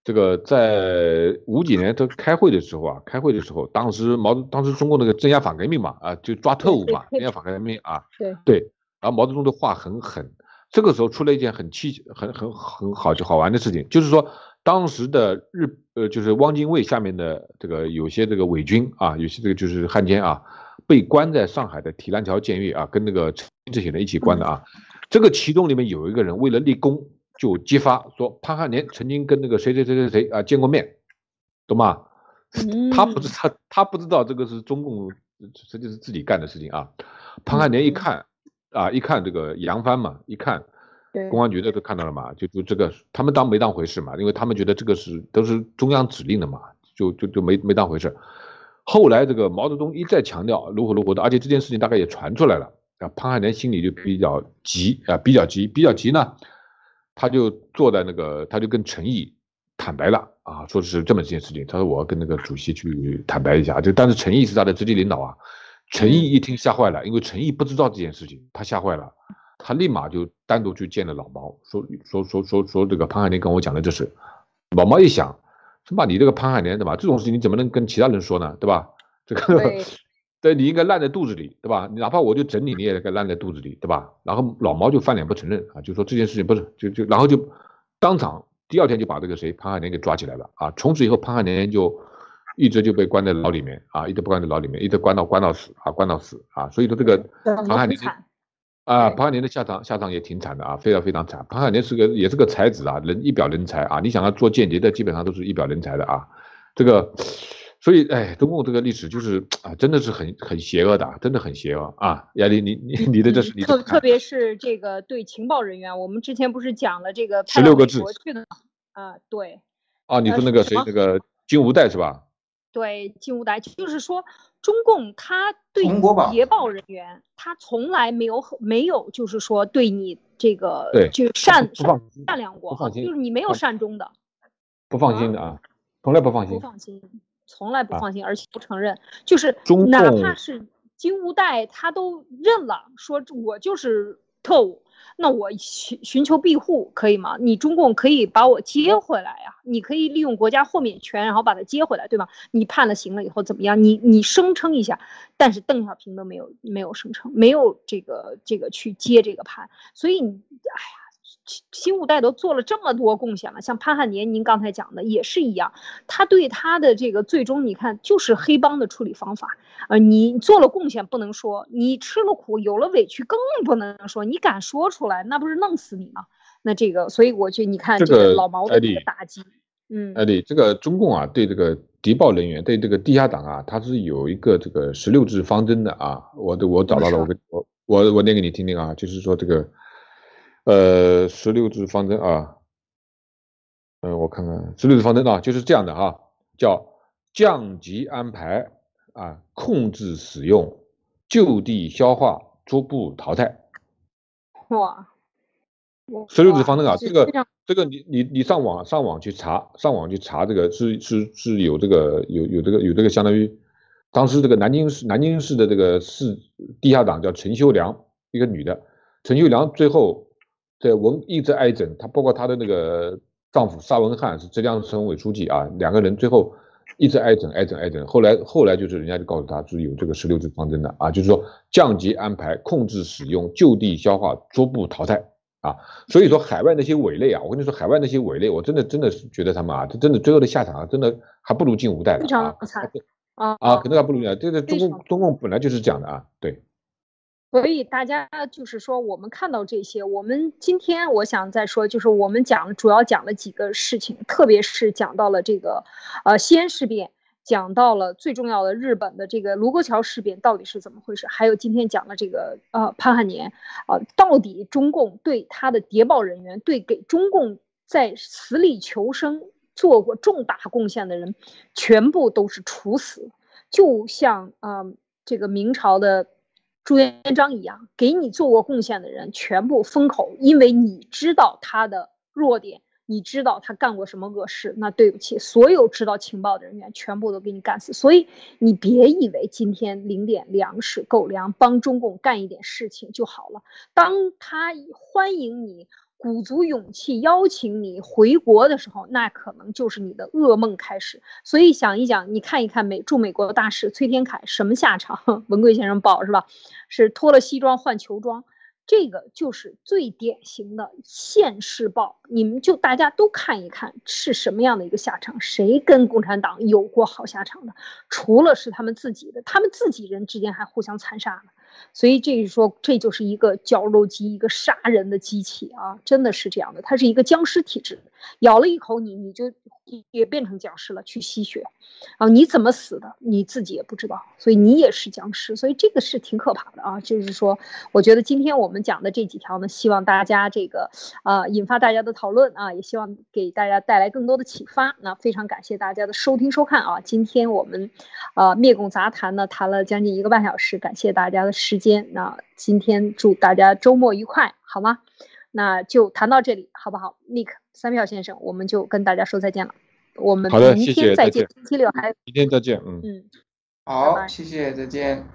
[SPEAKER 3] 这个在五几年他开会的时候啊，开会的时候，当时毛当时中共那个镇压反革命嘛，啊，就抓特务嘛，镇压反革命啊，
[SPEAKER 1] 对
[SPEAKER 3] 对，然后毛泽东的话很狠，这个时候出了一件很气很很很好就好玩的事情，就是说当时的日呃就是汪精卫下面的这个有些这个伪军啊，有些这个就是汉奸啊，被关在上海的提篮桥监狱啊，跟那个陈这些人一起关的啊。这个其中里面有一个人为了立功，就揭发说潘汉年曾经跟那个谁谁谁谁谁啊见过面，懂吗？他不知道，他不知道这个是中共实际是自己干的事情啊。潘汉年一看啊，一看这个杨帆嘛，一看公安局的都看到了嘛，就就这个他们当没当回事嘛，因为他们觉得这个是都是中央指令的嘛，就就就没没当回事。后来这个毛泽东一再强调如何如何的，而且这件事情大概也传出来了。啊，潘汉年心里就比较急啊，比较急，比较急呢，他就坐在那个，他就跟陈毅坦白了啊，说是这么一件事情。他说我要跟那个主席去坦白一下，就但是陈毅是他的直接领导啊。陈毅一听吓坏了，因为陈毅不知道这件事情，他吓坏了，他立马就单独去见了老毛，说说说说说这个潘海林跟我讲的这事。老毛一想，什么你这个潘海林对吧？这种事情你怎么能跟其他人说呢？对吧？这个。对，你应该烂在肚子里，对吧？哪怕我就整你，你也该烂在肚子里，对吧？然后老毛就翻脸不承认啊，就说这件事情不是，就就然后就当场第二天就把这个谁潘汉年给抓起来了啊！从此以后潘汉年就一直就被关在牢里面啊，一直关在牢里面，一直关到关到死啊，关到死啊！所以说这个潘汉年啊，潘汉年的下场下场也挺惨的啊，非常非常惨。潘汉年是个也是个才子啊，人一表人才啊，你想要做间谍的，基本上都是一表人才的啊，这个。所以，哎，中共这个历史就是啊，真的是很很邪恶的，真的很邪恶啊！亚丽，你你你的这是你
[SPEAKER 1] 特特别是这个对情报人员，我们之前不是讲了这个
[SPEAKER 3] 十六个字
[SPEAKER 1] 去的啊？对。
[SPEAKER 3] 啊，你说那个谁，那个金无代是吧？
[SPEAKER 1] 对，金无代就是说，中共他对谍报人员，他从来没有没有就是说对你这个就善善善良过，就是你没有善终的，
[SPEAKER 3] 不放心的啊，从来不放心，
[SPEAKER 1] 不放心，从来不放心，而且不承认，就是哪怕是金无代，他都认了，说我就是特务。那我寻寻求庇护可以吗？你中共可以把我接回来呀？你可以利用国家豁免权，然后把他接回来，对吗？你判了刑了以后怎么样？你你声称一下，但是邓小平都没有没有声称，没有这个这个去接这个判，所以，哎呀。新五代都做了这么多贡献了，像潘汉年，您刚才讲的也是一样，他对他的这个最终，你看就是黑帮的处理方法，呃，你做了贡献不能说，你吃了苦有了委屈更不能说，你敢说出来，那不是弄死你吗？那这个，所以我觉得你看这个老毛的这个打击，嗯，
[SPEAKER 3] 艾丽，这个中共啊，对这个谍报人员，对这个地下党啊，他是有一个这个十六字方针的啊，我我找到了，我我我念给你听听啊，就是说这个。呃，十六字方针啊，嗯，我看看十六字方针啊，就是这样的啊，叫降级安排啊，控制使用，就地消化，逐步淘汰。
[SPEAKER 1] 哇，
[SPEAKER 3] 十六字方针啊，这个这个你你你上网上网去查，上网去查这个是是是有这个有有这个有这个相当于当时这个南京市南京市的这个市地下党叫陈秀良，一个女的，陈秀良最后。在文一直挨整，她包括她的那个丈夫沙文汉是浙江省委书记啊，两个人最后一直挨整挨整挨整，后来后来就是人家就告诉他是有这个十六字方针的啊，就是说降级安排、控制使用、就地消化、逐步淘汰啊。所以说海外那些伪类啊，我跟你说海外那些伪类，我真的真的是觉得他们啊，这真的最后的下场啊，真的还不如进五代
[SPEAKER 1] 非常惨
[SPEAKER 3] 啊啊，可能还不如啊，这个中共中共本来就是这样的啊，对。
[SPEAKER 1] 所以大家就是说，我们看到这些，我们今天我想再说，就是我们讲主要讲了几个事情，特别是讲到了这个，呃，西安事变，讲到了最重要的日本的这个卢沟桥事变到底是怎么回事，还有今天讲的这个呃潘汉年，啊，到底中共对他的谍报人员，对给中共在死里求生做过重大贡献的人，全部都是处死，就像啊这个明朝的。朱元璋一样，给你做过贡献的人全部封口，因为你知道他的弱点，你知道他干过什么恶事。那对不起，所有知道情报的人员全部都给你干死。所以你别以为今天领点粮食狗粮，帮中共干一点事情就好了。当他欢迎你。鼓足勇气邀请你回国的时候，那可能就是你的噩梦开始。所以想一想，你看一看美驻美国大使崔天凯什么下场？文贵先生报是吧？是脱了西装换球装，这个就是最典型的现世报。你们就大家都看一看是什么样的一个下场？谁跟共产党有过好下场的？除了是他们自己的，他们自己人之间还互相残杀呢。所以这是说，这就是一个绞肉机，一个杀人的机器啊！真的是这样的，它是一个僵尸体质，咬了一口你，你就也变成僵尸了，去吸血啊！你怎么死的，你自己也不知道，所以你也是僵尸，所以这个是挺可怕的啊！就是说，我觉得今天我们讲的这几条呢，希望大家这个啊，引发大家的讨论啊，也希望给大家带来更多的启发。那非常感谢大家的收听收看啊！今天我们啊，灭共杂谈呢，谈了将近一个半小时，感谢大家的。时间，那今天祝大家周末愉快，好吗？那就谈到这里，好不好？Nick 三票先生，我们就跟大家说再见了。我们明天再见，星期六还
[SPEAKER 3] 明天再见，嗯
[SPEAKER 2] 嗯，好，谢谢，再见。